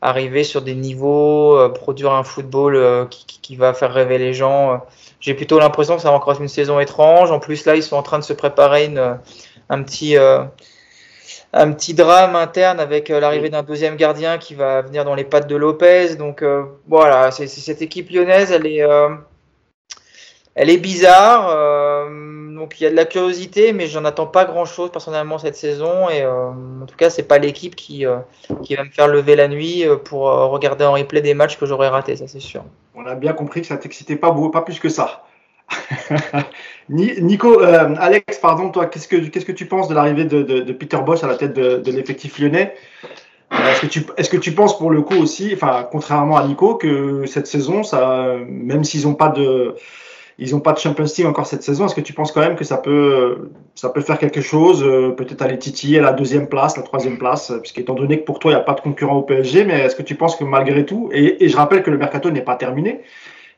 arriver sur des niveaux, produire un football qui, qui, va faire rêver les gens. J'ai plutôt l'impression que ça va encore être une saison étrange. En plus là, ils sont en train de se préparer une, un petit un petit drame interne avec euh, l'arrivée d'un deuxième gardien qui va venir dans les pattes de Lopez. Donc euh, voilà, c'est cette équipe lyonnaise, elle est, euh, elle est bizarre. donc il y a de la curiosité, mais j'en attends pas grand-chose personnellement cette saison. Et en tout cas, c'est pas l'équipe qui, qui va me faire lever la nuit pour regarder en replay des matchs que j'aurais ratés, ça c'est sûr. On a bien compris que ça t'excitait pas, pas plus que ça. Nico, euh, Alex, pardon, toi, qu'est-ce que, que tu penses de l'arrivée de, Peter Bosch à la tête de, l'effectif lyonnais? Euh, est-ce que, tu, est-ce que tu penses pour le coup aussi, enfin, contrairement à Nico, que cette saison, ça, même s'ils n'ont pas de, ils ont pas de Champions League encore cette saison, est-ce que tu penses quand même que ça peut, ça peut faire quelque chose, euh, peut-être aller titiller la deuxième place, la troisième place, puisqu'étant donné que pour toi, il n'y a pas de concurrent au PSG, mais est-ce que tu penses que malgré tout, et, et je rappelle que le mercato n'est pas terminé,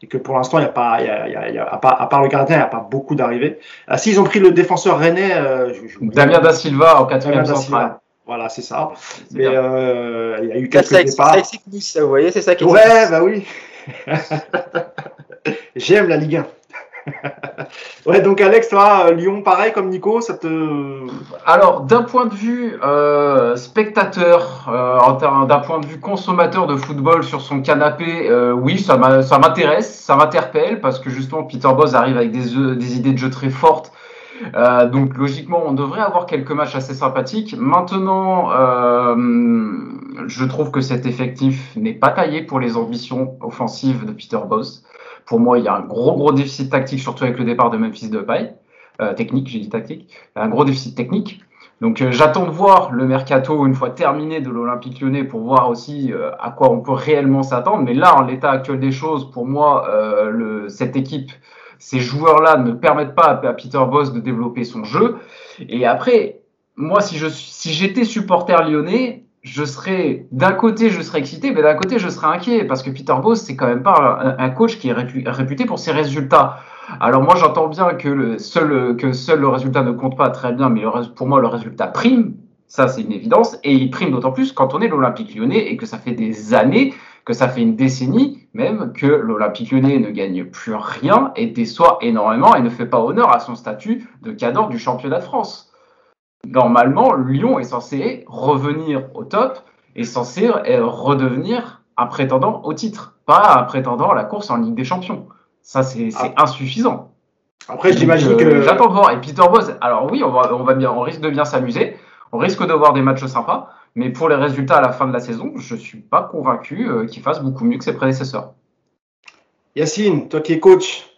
et que pour l'instant, il y a pas, il y a, il y a, à, part, à, part, le gardien, il n'y a pas beaucoup d'arrivées. Ah, S'ils ont pris le défenseur rennais, euh, Damien da Silva en quatrième central. Voilà, c'est ça. Mais euh, il y a eu quelques ça, départs. Ça, vous voyez, c'est ça qui Ouais, bah oui. J'aime la Ligue 1. ouais, donc Alex, toi, euh, Lyon, pareil comme Nico, ça te. Alors, d'un point de vue euh, spectateur, euh, d'un point de vue consommateur de football sur son canapé, oui, ça m'intéresse, ça m'interpelle parce que justement, Peter Bosz arrive avec des, des idées de jeu très fortes. donc logiquement, on devrait avoir quelques matchs assez sympathiques. Maintenant, je trouve que cet effectif n'est pas taillé pour les ambitions offensives de Peter Bosz. Pour moi, il y a un gros, gros déficit tactique, surtout avec le départ de Memphis Depay. Euh, technique, j'ai dit tactique. Un gros déficit technique. Donc euh, j'attends de voir le mercato une fois terminé de l'Olympique lyonnais pour voir aussi euh, à quoi on peut réellement s'attendre. Mais là, en l'état actuel des choses, pour moi, le, cette équipe, ces joueurs-là ne permettent pas à, Peter Boss de développer son jeu. Et après, moi, si je si j'étais supporter lyonnais, je serais d'un côté je serais excité, mais d'un côté je serais inquiet parce que Peter Bosz c'est quand même pas un, coach qui est réputé pour ses résultats. Alors moi j'entends bien que le seul que seul le résultat ne compte pas très bien, mais pour moi le résultat prime, ça c'est une évidence et il prime d'autant plus quand on est l'Olympique Lyonnais et que ça fait des années, que ça fait une décennie même que l'Olympique Lyonnais ne gagne plus rien et déçoit énormément et ne fait pas honneur à son statut de cadre du championnat de France normalement, Lyon est censé revenir au top, est censé euh, redevenir un prétendant au titre, pas un prétendant à la course en Ligue des Champions. Ça, c'est ah. insuffisant. Après, j'imagine que. Euh, j'attends de voir. Et Peter Bosz, alors oui, on, va, on, va bien, on risque de bien s'amuser, on risque de voir des matchs sympas, mais pour les résultats à la fin de la saison, je ne suis pas convaincu euh, qu'il fasse beaucoup mieux que ses prédécesseurs. Yacine, toi qui es coach,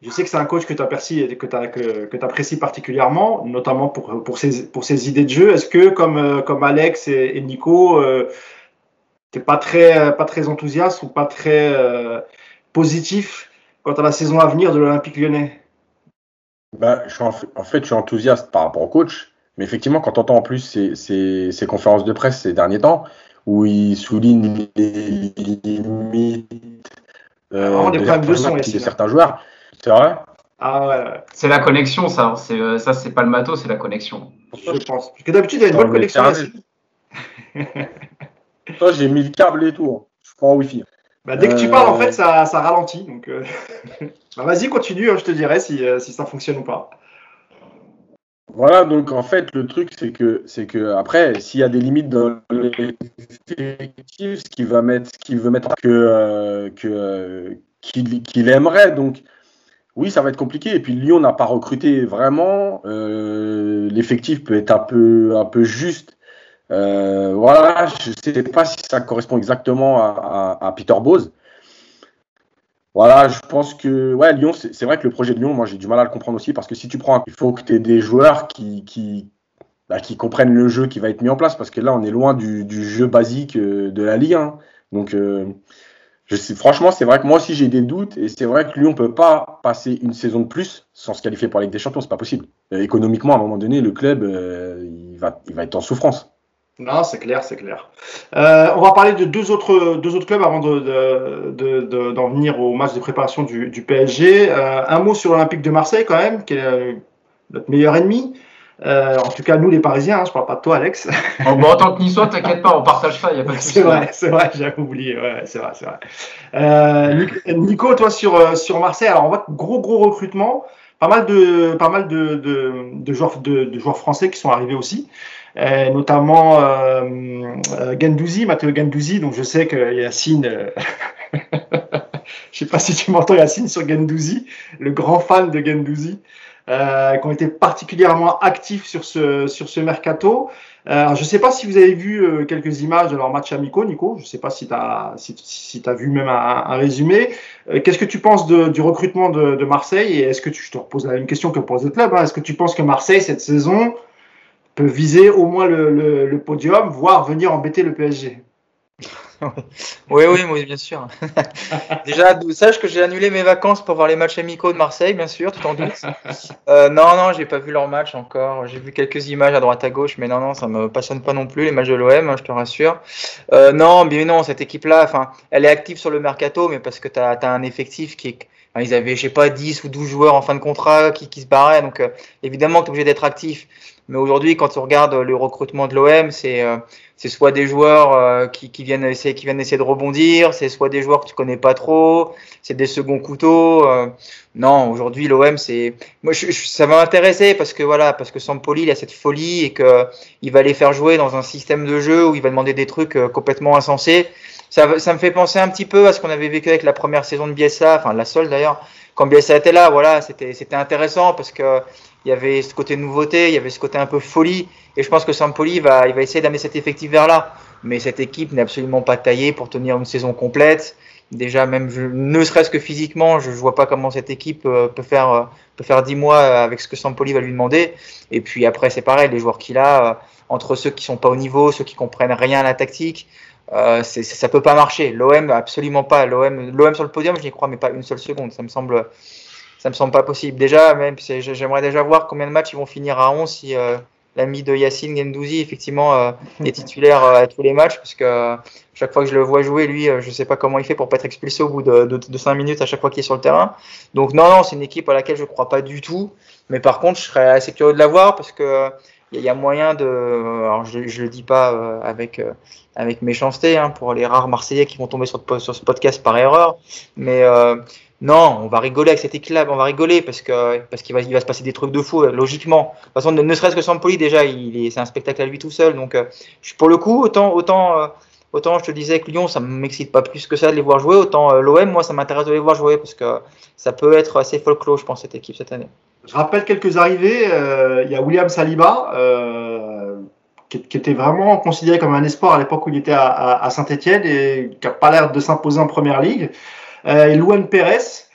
je sais que c'est un coach que tu apprécies, que que, que apprécies particulièrement, notamment pour, pour, ses, pour ses idées de jeu. Est-ce que, comme, euh, comme Alex et, Nico, euh, tu n'es pas très, pas très enthousiaste ou pas très euh, positif quant à la saison à venir de l'Olympique lyonnais? Je en, fait, je suis enthousiaste par rapport au coach. Mais effectivement, quand on entend en plus ces, ces, conférences de presse ces derniers temps, où il souligne les limites euh, de, certains joueurs, c'est vrai? Ah ouais, C'est la connexion, ça. C'est, euh, ça, c'est pas le matos, c'est la connexion. Je pense. Parce que d'habitude, il y a une bonne connexion. Toi, j'ai mis le câble et tout. Hein. Je prends en Wi-Fi. Bah, dès que tu parles, en fait, ça, ça ralentit. Donc, euh, bah, vas-y, continue. Hein, je te dirai si, si ça fonctionne ou pas. Voilà, donc en fait, le truc, c'est que, c'est que après, s'il y a des limites dans l'effectif, ce qu'il va mettre, ce qu'il veut mettre que, euh, que euh, qu'il, aimerait, donc oui, ça va être compliqué. Et puis Lyon n'a pas recruté vraiment. Euh, l'effectif peut être un peu, juste. voilà, je ne sais pas si ça correspond exactement à, Peter Bose. Voilà, je pense que ouais, Lyon, c'est vrai que le projet de Lyon, moi j'ai du mal à le comprendre aussi parce que si tu prends, il faut que tu aies des joueurs bah, qui, comprennent le jeu qui va être mis en place parce que là on est loin du, jeu basique euh, de la Ligue 1. Donc euh, franchement, c'est vrai que moi aussi j'ai des doutes et c'est vrai que Lyon peut pas passer une saison de plus sans se qualifier pour la Ligue des Champions, c'est pas possible. Euh, économiquement, à un moment donné, le club va, il va être en souffrance. Non, c'est clair, c'est clair. Euh, on va parler de deux autres, clubs avant d'en de, de, venir au match de préparation du, du PSG. Euh, un mot sur l'Olympique de Marseille quand même, qui est euh, notre meilleur ennemi. Euh, en tout cas, nous les Parisiens, hein, je parle pas de toi, Alex. Oh, bon, en tant que Niçois, t'inquiète pas, on partage ça, il y a pas de souci. C'est vrai, c'est vrai, j'avais oublié. Ouais, c'est vrai, c'est vrai. Euh, Nico, toi sur sur Marseille, alors on voit gros gros recrutement, pas mal de pas mal de, de, de joueurs de, de, joueurs français qui sont arrivés aussi. Euh, notamment euh, euh, Gendouzi, Matteo Gendouzi. Donc je sais que Yacine, euh, je sais pas si tu m'entends Yacine sur Gendouzi, le grand fan de Gendouzi, euh, qui ont été particulièrement actifs sur ce sur ce mercato. Euh, je ne sais pas si vous avez vu quelques images de leur match amicaux, Nico. Je ne sais pas si tu as, si, si as vu même un, un résumé. Qu'est-ce que tu penses de, du recrutement de, de Marseille? Et est-ce que tu, je te repose la même question que pour les clubs, hein, est-ce que tu penses que Marseille, cette saison, peut viser au moins le, le, podium, voire venir embêter le PSG. oui, oui, oui, bien sûr. Déjà, sache que j'ai annulé mes vacances pour voir les matchs amicaux de Marseille, bien sûr, tout en doute. Euh, non, non, j'ai pas vu leur match encore. J'ai vu quelques images à droite à gauche, mais non, non, ça me passionne pas non plus les matchs de l'OM, hein, je te rassure. Euh, non, bien non, cette équipe-là, enfin, elle est active sur le mercato, mais parce que tu as, as, un effectif qui est ils avaient, je sais pas, 10 ou 12 joueurs en fin de contrat qui, qui se barraient. Donc, euh, évidemment, tu es obligé d'être actif. Mais aujourd'hui, quand on regarde le recrutement de l'OM, c'est euh, c'est soit des joueurs euh, qui, qui, viennent essayer, qui viennent essayer de rebondir, c'est soit des joueurs que tu connais pas trop, c'est des seconds couteaux. non, aujourd'hui, l'OM, c'est moi, je, ça m'a intéressé parce que voilà, parce que Sampoli, il a cette folie et que il va les faire jouer dans un système de jeu où il va demander des trucs complètement insensés ça, ça, me fait penser un petit peu à ce qu'on avait vécu avec la première saison de Biessa, enfin la seule d'ailleurs. Quand Biessa était là, voilà, c'était c'était intéressant parce que il y avait ce côté nouveauté, il y avait ce côté un peu folie, et je pense que Sampoli va il va essayer d'amener cet effectif vers là. Mais cette équipe n'est absolument pas taillée pour tenir une saison complète. Déjà, même ne serait-ce que physiquement, je ne vois pas comment cette équipe euh, peut faire euh, peut faire dix mois avec ce que Sampoli va lui demander. Et puis après, c'est pareil, les joueurs qu'il a, euh, entre ceux qui sont pas au niveau, ceux qui comprennent rien à la tactique, euh, ça peut pas marcher. L'OM, absolument pas. L'OM, l'OM sur le podium, je n'y crois, mais pas une seule seconde. Ça me semble, ça me semble pas possible. Déjà, même, j'aimerais déjà voir combien de matchs ils vont finir à 11 si euh, l'ami de Yacine Gendouzi, effectivement, euh, est titulaire euh, à tous les matchs, parce que chaque fois que je le vois jouer, lui, je sais pas comment il fait pour pas être expulsé au bout de, de, de 5 minutes à chaque fois qu'il est sur le terrain. Donc, non, non, c'est une équipe à laquelle je crois pas du tout. Mais par contre, je serais assez curieux de la voir parce que il y, a moyen de. Alors, je, je le dis pas euh, avec euh, avec méchanceté hein, pour les rares Marseillais qui vont tomber sur, sur ce podcast par erreur, mais euh, non, on va rigoler avec cette équipe-là, on va rigoler parce que parce qu'il va il va se passer des trucs de fou logiquement. De toute façon, ne, serait-ce que Sampoli déjà, il est c'est un spectacle à lui tout seul. Donc, je, pour le coup, autant autant autant je te disais que Lyon, ça m'excite pas plus que ça de les voir jouer, autant l'OM, moi, ça m'intéresse de les voir jouer parce que ça peut être assez folklore, je pense, cette équipe cette année. Je rappelle quelques arrivées. Euh, il y a William Saliba, euh, qui, était vraiment considéré comme un espoir à l'époque où il était à Saint-Etienne et qui n'a pas l'air de s'imposer en première ligue. Euh, Luan Pérez,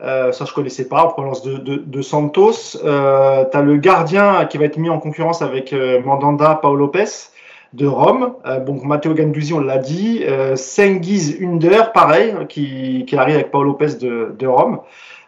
euh, ça je connaissais pas en provenance de, Santos. Euh, tu as le gardien qui va être mis en concurrence avec Mandanda Paolo Lopez de Rome. Donc Matteo Ganduzzi, on l'a dit. Sengiz Under, pareil, qui, arrive avec Paolo Lopez de, Rome.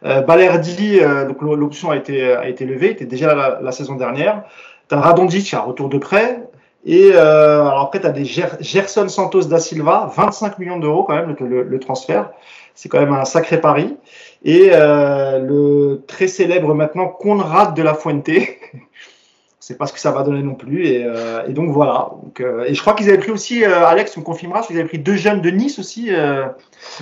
Balerdi, l'option a été, a été levée, était déjà là la, saison dernière. Tu as Radonjic à retour de prêt. Et alors après, tu as des Gerson Santos da Silva, 25 millions d'euros quand même le, transfert. C'est quand même un sacré pari. Et euh, le très célèbre maintenant Conrad de la Fuente, c'est pas ce que ça va donner non plus. Et, euh, donc voilà. Euh, et je crois qu'ils avaient pris aussi, Alex, tu me confirmeras, qu'ils avaient pris deux jeunes de Nice aussi.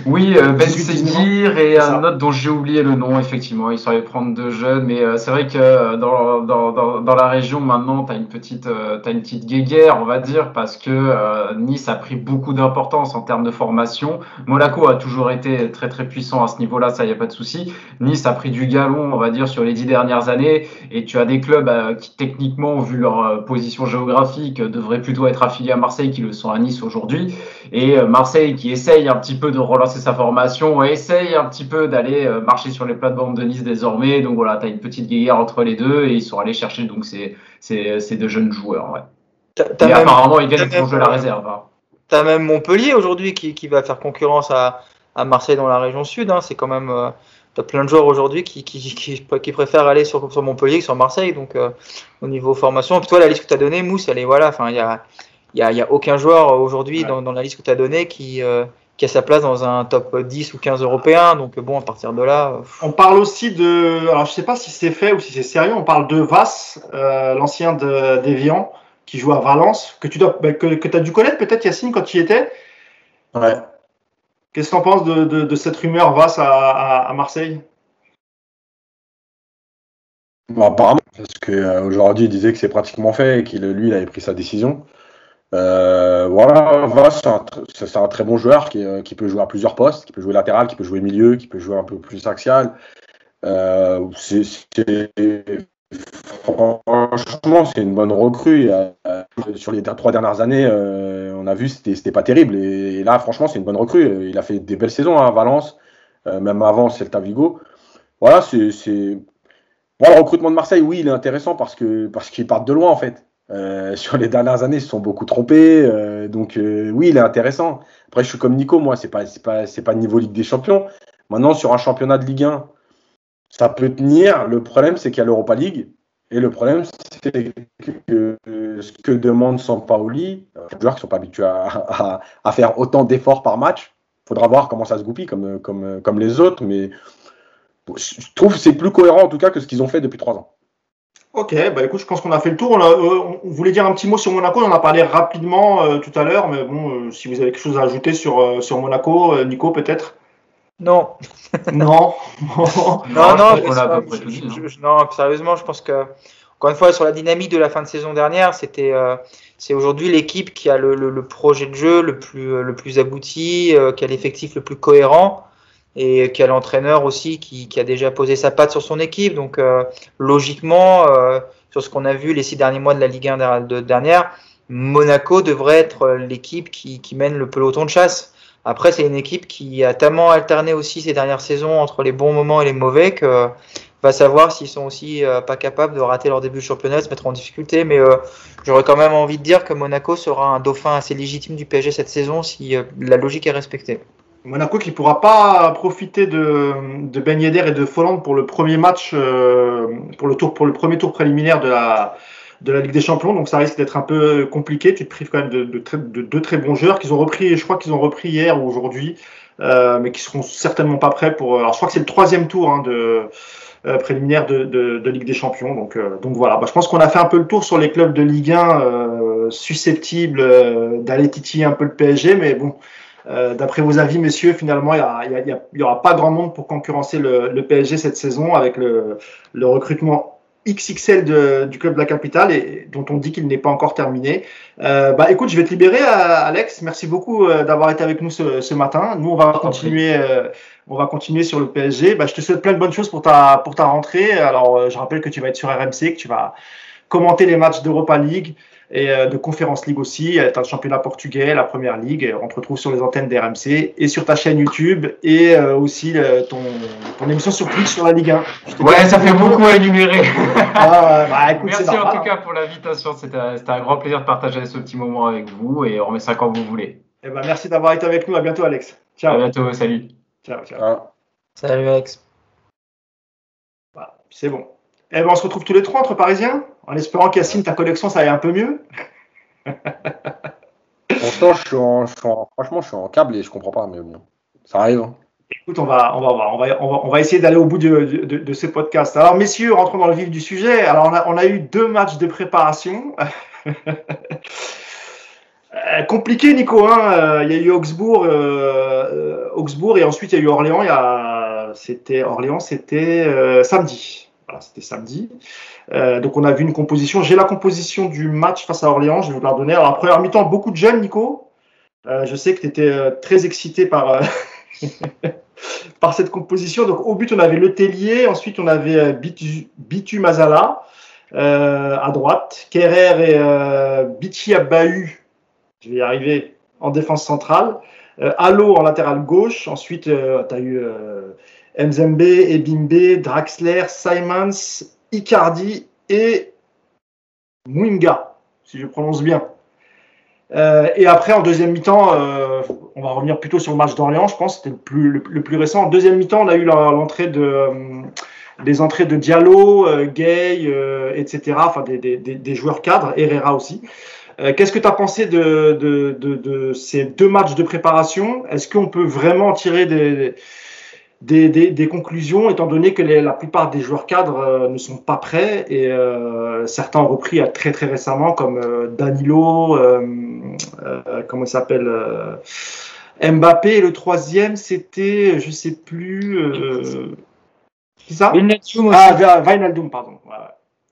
Oui, Ben Seguir et un autre dont j'ai oublié le nom, effectivement. Ils sont allés prendre deux jeunes, mais c'est vrai que dans, dans, dans, dans, la région maintenant, tu as une petite, as une petite guéguerre, on va dire, parce que Nice a pris beaucoup d'importance en termes de formation. Monaco a toujours été très très puissant à ce niveau-là, ça y a pas de souci. Nice a pris du galon, on va dire, sur les dix dernières années, et tu as des clubs qui techniquement vu leur euh, position géographique, euh, devraient plutôt être affiliés à Marseille qui le sont à Nice aujourd'hui. Et euh, Marseille qui essaye un petit peu de relancer sa formation, essaye un petit peu d'aller marcher sur les plates-bandes de Nice désormais. Donc voilà, tu as une petite guerre entre les deux et ils sont allés chercher donc ces, ces, deux jeunes joueurs. Ouais. et apparemment, ils viennent pour jouer la réserve. Hein. Tu as même Montpellier aujourd'hui qui, qui, va faire concurrence à, à Marseille dans la région sud. Hein. C'est quand même T'as plein de joueurs aujourd'hui qui, qui, qui, préfèrent aller sur, sur Montpellier que sur Marseille. Donc, euh, au niveau formation. Et puis toi, la liste que tu as donnée, Mousse, elle est voilà. Enfin, il y a, y, a, y a aucun joueur aujourd'hui dans, dans, la liste que tu as donnée qui, euh, qui a sa place dans un top 10 ou 15 européen. Donc, bon, à partir de là. Euh, on parle aussi de. Alors, je sais pas si c'est fait ou si c'est sérieux. On parle de Vass, l'ancien d'Evian, qui joue à Valence, que tu dois, bah, que, que as dû connaître peut-être, Yacine, quand tu y étais. Ouais. Qu'est-ce que tu en penses de, cette rumeur Vasse à, Marseille? Apparemment, parce qu'aujourd'hui, euh, il disait que c'est pratiquement fait et qu'il lui, il avait pris sa décision. Euh, voilà, c'est un, très bon joueur euh, qui, peut jouer à plusieurs postes, qui peut jouer latéral, qui peut jouer milieu, qui peut jouer un peu plus axial. c'est Franchement, c'est une bonne recrue. Euh, sur les trois dernières années, euh, on a vu c'était c'était pas terrible. Et, là, franchement, c'est une bonne recrue. Il a fait des belles saisons hein, à Valence, euh, même avant Celta Vigo. Voilà, c'est le recrutement de Marseille, oui, il est intéressant parce que parce qu'ils partent de loin en fait. sur les dernières années, ils se sont beaucoup trompés. donc oui, il est intéressant. Après, je suis comme Nico, moi, c'est pas c'est pas c'est pas niveau Ligue des Champions. Maintenant, sur un championnat de Ligue 1 ça peut tenir. Le problème, c'est qu'il y a l'Europa League. Et le problème, c'est que ce que demande Sampaoli, les euh, joueurs qui ne sont pas habitués à, faire autant d'efforts par match, il faudra voir comment ça se goupille comme, comme, comme les autres. Mais je trouve que c'est plus cohérent en tout cas que ce qu'ils ont fait depuis trois ans. Ok, bah écoute, je pense qu'on a fait le tour. Euh, on, voulait dire un petit mot sur Monaco, on en a parlé rapidement euh, tout à l'heure, mais bon, si vous avez quelque chose à ajouter sur, sur Monaco, Nico peut-être? Non. non. non, non, non, sérieusement, je pense que, encore une fois, sur la dynamique de la fin de saison dernière, c'était, euh, c'est aujourd'hui l'équipe qui a le, projet de jeu le plus, euh, le plus abouti, euh, qui a l'effectif le plus cohérent et qui a l'entraîneur aussi qui, qui, a déjà posé sa patte sur son équipe. Donc, logiquement, sur ce qu'on a vu les six derniers mois de la Ligue 1 de dernière, Monaco devrait être l'équipe qui, qui mène le peloton de chasse. Après, c'est une équipe qui a tellement alterné aussi ces dernières saisons entre les bons moments et les mauvais que va savoir s'ils sont aussi euh, pas capables de rater leur début de championnat, se mettre en difficulté. Mais euh, j'aurais quand même envie de dire que Monaco sera un dauphin assez légitime du PSG cette saison si euh, la logique est respectée. Monaco qui pourra pas profiter de, de Ben Yedder et de Folland pour le premier match, pour le tour, pour le premier tour préliminaire de la de la Ligue des Champions, donc ça risque d'être un peu compliqué. Tu te prives quand même de, de, deux très bons joueurs qu'ils ont repris, je crois qu'ils ont repris hier ou aujourd'hui, euh, mais qui seront certainement pas prêts pour. Alors je crois que c'est le troisième tour hein, de euh, préliminaire de, de, Ligue des Champions, donc euh, donc voilà. Bah, je pense qu'on a fait un peu le tour sur les clubs de Ligue 1 susceptibles d'aller titiller un peu le PSG, mais bon. D'après vos avis, messieurs, finalement, il n'y aura pas grand monde pour concurrencer le, le PSG cette saison avec le, le recrutement XXL du club de la capitale et dont on dit qu'il n'est pas encore terminé. Euh, bah écoute, je vais te libérer, euh, Alex. Merci beaucoup euh, d'avoir été avec nous ce, matin. Nous, on va continuer, on va continuer sur le PSG. Bah, je te souhaite plein de bonnes choses pour ta pour ta rentrée. Alors, je rappelle que tu vas être sur RMC, que tu vas commenter les matchs d'Europa League et euh, de Conférence League aussi. As le championnat portugais, la première ligue. On te retrouve sur les antennes d'RMC et sur ta chaîne YouTube et euh, aussi ton, ton, émission sur Twitch sur la Ligue 1. Ouais, ça fait beaucoup à énumérer. Ah, bah, Merci en tout cas pour l'invitation. C'était un grand plaisir de partager ce petit moment avec vous et on remet ça quand vous voulez. Eh ben, merci d'avoir été avec nous. À bientôt, Alex. Ciao. À bientôt. Salut. Ciao, ciao. Salut, Alex. Voilà, c'est bon. Eh ben, on se retrouve tous les trois entre Parisiens, en espérant qu'Yacine, ta connexion, ça aille un peu mieux. Pourtant, je suis, en, je suis en- franchement, je suis en câble et je comprends pas, mais bon, ça arrive. hein. Écoute, on va, on va voir. On va, on va, on va essayer d'aller au bout de, de, de ce podcast. Alors, messieurs, rentrons dans le vif du sujet. Alors, on a, on a eu deux matchs de préparation. Euh, compliqué, Nico. Hein Euh, il y a eu Augsbourg, euh, euh, Augsbourg et ensuite il y a eu Orléans. Il y a, c'était Orléans, c'était euh, samedi. Voilà, c'était samedi. Euh, donc on a vu une composition. J'ai la composition du match face à Orléans. Je vais vous la donner. Alors, en première mi-temps, beaucoup de jeunes, Nico. Euh, je sais que tu étais euh, très excité par, par cette composition. Donc, au but, on avait Le Tellier. Ensuite, on avait Bitu, Bitu Mazala à droite. Kerrer et Bichi Abahu, je vais y arriver, en défense centrale. Allo en latéral gauche. Ensuite, tu as eu Mzembe, Ebimbe, Draxler, Simons, Icardi et Mwinga, si je prononce bien. Euh, et après, en deuxième mi-temps, euh, on va revenir plutôt sur le match d'Orléans, je pense, c'était le plus, le, plus récent. En deuxième mi-temps, on a eu l'entrée de, euh, entrées de Diallo, euh, Gay, etc., enfin des, des, des, joueurs cadres, Herrera aussi. Qu'est-ce que tu as pensé de, de, de, de ces deux matchs de préparation? Est-ce qu'on peut vraiment tirer des, des, des, des conclusions, étant donné que les- la plupart des joueurs cadres euh, ne sont pas prêts et euh, certains ont repris euh, très très récemment, comme euh, Danilo, comment il s'appelle Mbappé. Et le troisième, c'était, je sais plus, qui ça. Ah, Wijnaldum, pardon.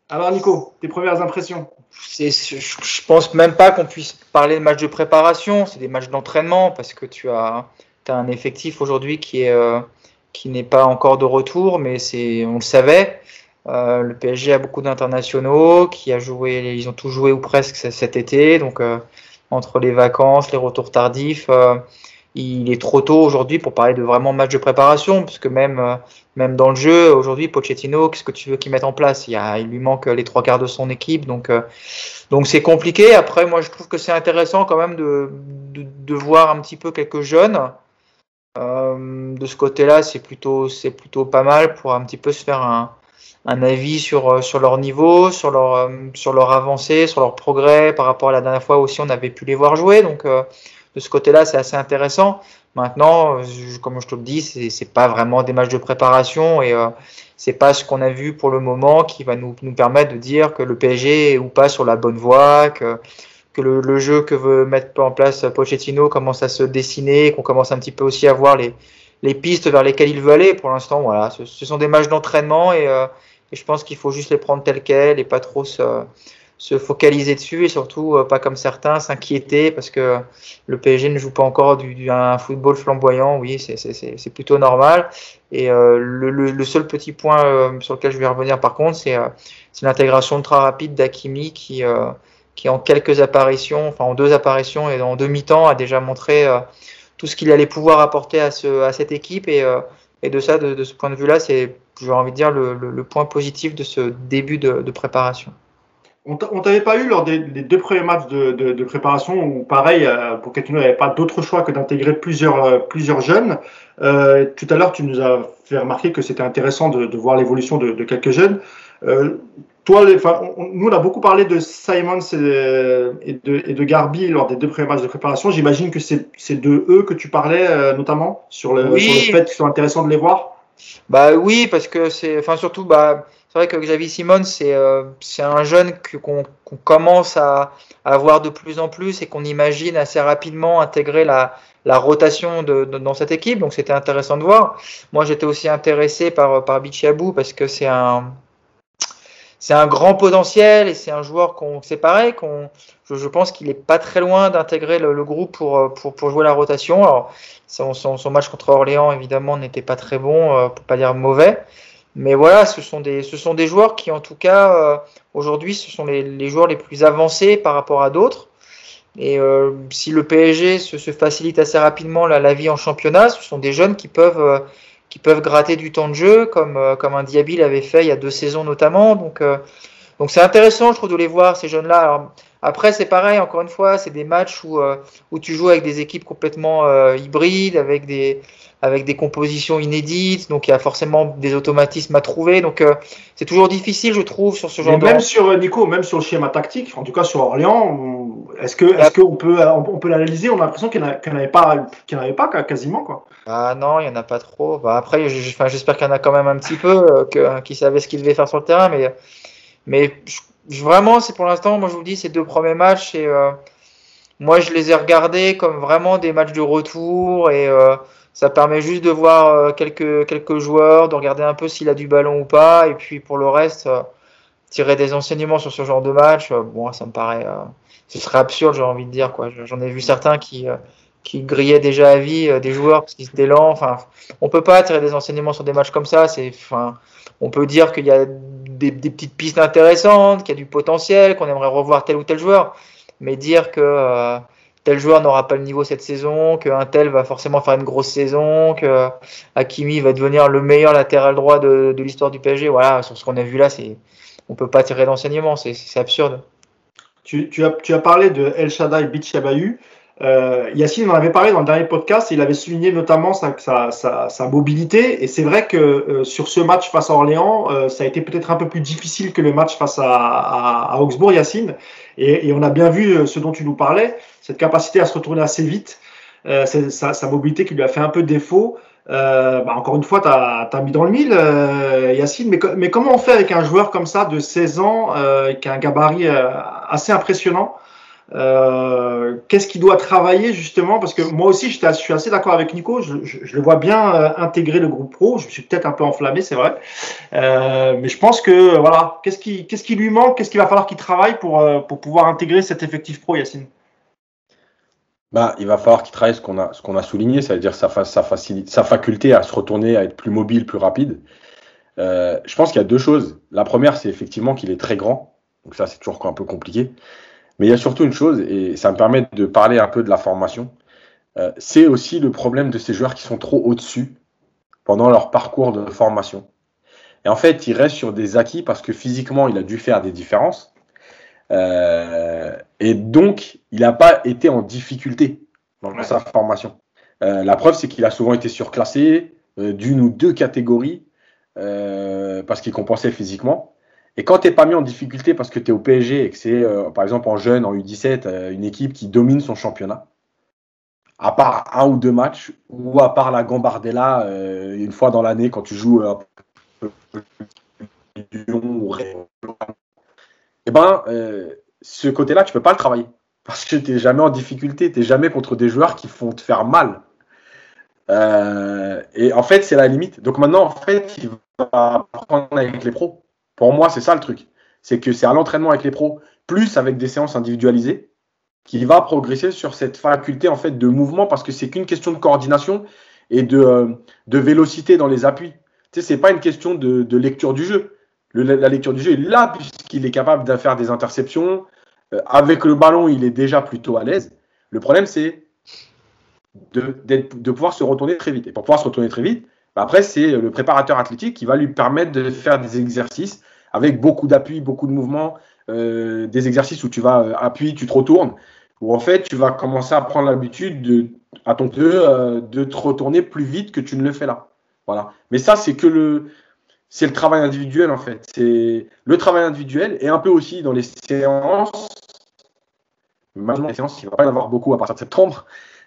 Alors Nico, tes premières impressions? Je, je pense même pas qu'on puisse parler de matchs de préparation, c'est des matchs d'entraînement parce que tu as, as un effectif aujourd'hui qui est qui n'est pas encore de retour, mais c'est on le savait. Euh, le PSG a beaucoup d'internationaux qui a joué, ils ont tous joué ou presque cet été, donc euh, entre les vacances, les retours tardifs, euh, il est trop tôt aujourd'hui pour parler de vraiment match de préparation, parce que même euh, même dans le jeu aujourd'hui, Pochettino, qu'est-ce que tu veux qu'il mette en place? Il, y a, il lui manque les trois quarts de son équipe, donc euh, donc c'est compliqué. Après, moi, je trouve que c'est intéressant quand même de, de, de voir un petit peu quelques jeunes. Euh, de ce côté-là, c'est plutôt, c'est plutôt pas mal pour un petit peu se faire un, un avis sur, euh, sur leur niveau, sur leur, euh, sur leur avancée, sur leur progrès par rapport à la dernière fois aussi on avait pu les voir jouer. Donc euh, de ce côté-là, c'est assez intéressant. Maintenant, comme je te le dis, c'est pas vraiment des matchs de préparation et euh, c'est pas ce qu'on a vu pour le moment qui va nous, nous permettre de dire que le PSG est ou pas sur la bonne voie, que, que le, le jeu que veut mettre en place Pochettino commence à se dessiner, qu'on commence un petit peu aussi à voir les, les pistes vers lesquelles il veut aller. Pour l'instant, voilà, ce, ce sont des matchs d'entraînement et, euh, et je pense qu'il faut juste les prendre tels quels et pas trop se, se focaliser dessus et surtout euh, pas comme certains s'inquiéter parce que le PSG ne joue pas encore du, du- un football flamboyant. Oui, c'est- plutôt normal. Et euh, le, le- le seul petit point euh, sur lequel je vais revenir par contre, c'est euh, l'intégration très rapide d'Akimi qui, euh, qui en quelques apparitions, enfin en deux apparitions et en demi-temps a déjà montré euh, tout ce qu'il allait pouvoir apporter à, ce, à cette équipe et, euh, de ça, de, ce point de vue-là, c'est, j'ai envie de dire, le, point positif de ce début de, préparation. On t'a- on t'avait pas eu lors des, deux premiers matchs de, préparation où, pareil, euh, pour Pochettino n'avait pas d'autre choix que d'intégrer plusieurs, jeunes. Tout à l'heure, tu nous as fait remarquer que c'était intéressant de, voir l'évolution de quelques jeunes. Euh, toi, les, on- nous, on a beaucoup parlé de Simons et, et de, et de Garbi lors des deux premiers matchs de préparation. J'imagine que c'est de eux que tu parlais, euh, notamment, sur le, Oui. sur le fait qu'ils sont intéressants de les voir. Bah oui, parce que c'est, enfin surtout, bah c'est vrai que Xavier Simon, c'est euh, un jeune qu'on commence à, à voir de plus en plus et qu'on imagine assez rapidement intégrer la, la rotation de, de- dans cette équipe. Donc c'était intéressant de voir. Moi, j'étais aussi intéressé par par Bichiabou parce que c'est un c'est un grand potentiel et c'est un joueur qu'on c'est pareil qu'on je, je pense qu'il est pas très loin d'intégrer le, le groupe pour, euh, pour pour jouer la rotation. Alors son, son, son match contre Orléans évidemment n'était pas très bon, euh, pour pas dire mauvais. Mais voilà, ce sont des, ce sont des joueurs qui, en tout cas, euh, aujourd'hui, ce sont les, les joueurs les plus avancés par rapport à d'autres. Et euh, si le PSG se, se facilite assez rapidement la, la vie en championnat, ce sont des jeunes qui peuvent, euh, qui peuvent gratter du temps de jeu, comme, euh, comme un Diaby l'avait fait il y a deux saisons notamment. Donc, euh, donc c'est intéressant, je trouve, de les voir, ces jeunes-là. Après, c'est pareil, encore une fois, c'est des matchs où, euh, où tu joues avec des équipes complètement euh, hybrides, avec des, avec des compositions inédites, donc il y a forcément des automatismes à trouver. Donc c'est toujours difficile, je trouve, sur ce genre de. Même sur Nico, même sur le schéma tactique, en tout cas sur Orléans, est-ce que est-ce qu'on peut on peut l'analyser? On a l'impression qu'il n'y en avait pas, qu'il avait pas quasiment quoi. Ah non, il n'y en a pas trop. Bah, après, j'espère qu'il y en a quand même un petit peu, euh, qui savaient ce qu'ils devaient faire sur le terrain, mais mais vraiment, c'est pour l'instant, moi je vous dis, ces deux premiers matchs, et euh, moi je les ai regardés comme vraiment des matchs de retour et euh, ça permet juste de voir quelques, quelques joueurs, de regarder un peu s'il a du ballon ou pas, et puis pour le reste, tirer des enseignements sur ce genre de match, bon, ça me paraît, ce serait absurde, j'ai envie de dire, quoi. J'en ai vu certains qui qui grillaient déjà à vie des joueurs parce qu'ils étaient. Enfin, on peut pas tirer des enseignements sur des matchs comme ça. C'est, enfin, on peut dire qu'il y a des, petites pistes intéressantes, qu'il y a du potentiel, qu'on aimerait revoir tel ou tel joueur. Mais dire que euh, tel joueur n'aura pas le niveau cette saison, qu'un tel va forcément faire une grosse saison, que Hakimi va devenir le meilleur latéral droit de, l'histoire du PSG, voilà, sur ce qu'on a vu là, c'est, on peut pas tirer d'enseignement, c'est, absurde. Tu, as, parlé de El Shaddai Bichabayu. Euh, Yacine en avait parlé dans le dernier podcast il avait souligné notamment sa, mobilité. Et c'est vrai que euh, sur ce match face à Orléans, euh, ça a été peut-être un peu plus difficile que le match face à, Augsbourg, Yacine. Et, on a bien vu euh, ce dont tu nous parlais, cette capacité à se retourner assez vite, sa, mobilité qui lui a fait un peu défaut. Bah encore une fois, tu as, mis dans le mille, Yacine. Mais, comment on fait avec un joueur comme ça de 16 ans, qui a un gabarit assez impressionnant euh, qu'est-ce qu'il doit travailler justement? Parce que moi aussi, je suis assez d'accord avec Nico. Je, le vois bien euh, intégrer le groupe pro. Je suis peut-être un peu enflammé, c'est vrai. Euh, mais je pense que voilà, qu'est-ce qui, lui manque Qu'est-ce qu'il va falloir qu'il travaille pour pouvoir intégrer cet effectif pro, Yacine? Bah, il va falloir qu'il travaille ce qu'on a, ce qu'on a souligné, c'est-à-dire sa, sa, sa faculté à se retourner, à être plus mobile, plus rapide. je pense qu'il y a deux choses. La première, c'est effectivement qu'il est très grand. Donc ça, c'est toujours un peu compliqué. Mais il y a surtout une chose, et ça me permet de parler un peu de la formation, euh, c'est aussi le problème de ces joueurs qui sont trop au-dessus pendant leur parcours de formation. Et en fait, il reste sur des acquis parce que physiquement, il a dû faire des différences. Euh, et donc, il n'a pas été en difficulté dans sa formation. Euh, la preuve, c'est qu'il a souvent été surclassé d'une ou deux catégories parce qu'il compensait physiquement. Et quand tu n'es pas mis en difficulté parce que tu es au PSG et que c'est, euh, par exemple, en jeune, en U17, euh, une équipe qui domine son championnat, à part un ou deux matchs, ou à part la Gambardella, euh, une fois dans l'année, quand tu joues Lyon ou eh ben, ce côté-là, tu peux pas le travailler. Parce que tu n'es jamais en difficulté, tu n'es jamais contre des joueurs qui font te faire mal. et en fait, c'est la limite. Donc maintenant, en fait, il va apprendre avec les pros. Pour moi, c'est ça le truc. C'est que c'est à l'entraînement avec les pros, plus avec des séances individualisées, qu'il va progresser sur cette faculté en fait de mouvement parce que c'est qu'une question de coordination et de, euh, vélocité dans les appuis. Tu sais, c'est pas une question de, lecture du jeu. La lecture du jeu là puisqu'il est capable de faire des interceptions. Euh, avec le ballon, il est déjà plutôt à l'aise. Le problème, c'est de, pouvoir se retourner très vite. Et pour pouvoir se retourner très vite, bah, après, c'est le préparateur athlétique qui va lui permettre de faire des exercices avec beaucoup d'appui, beaucoup de mouvements, euh, des exercices où tu vas euh, appuyer, tu te retournes, où en fait tu vas commencer à prendre l'habitude de, à ton euh, de te retourner plus vite que tu ne le fais là. Voilà. Mais ça, c'est que le, c'est le travail individuel en fait. C'est le travail individuel et un peu aussi dans les séances. Maintenant, les séances, il va pas y en avoir beaucoup à partir de septembre.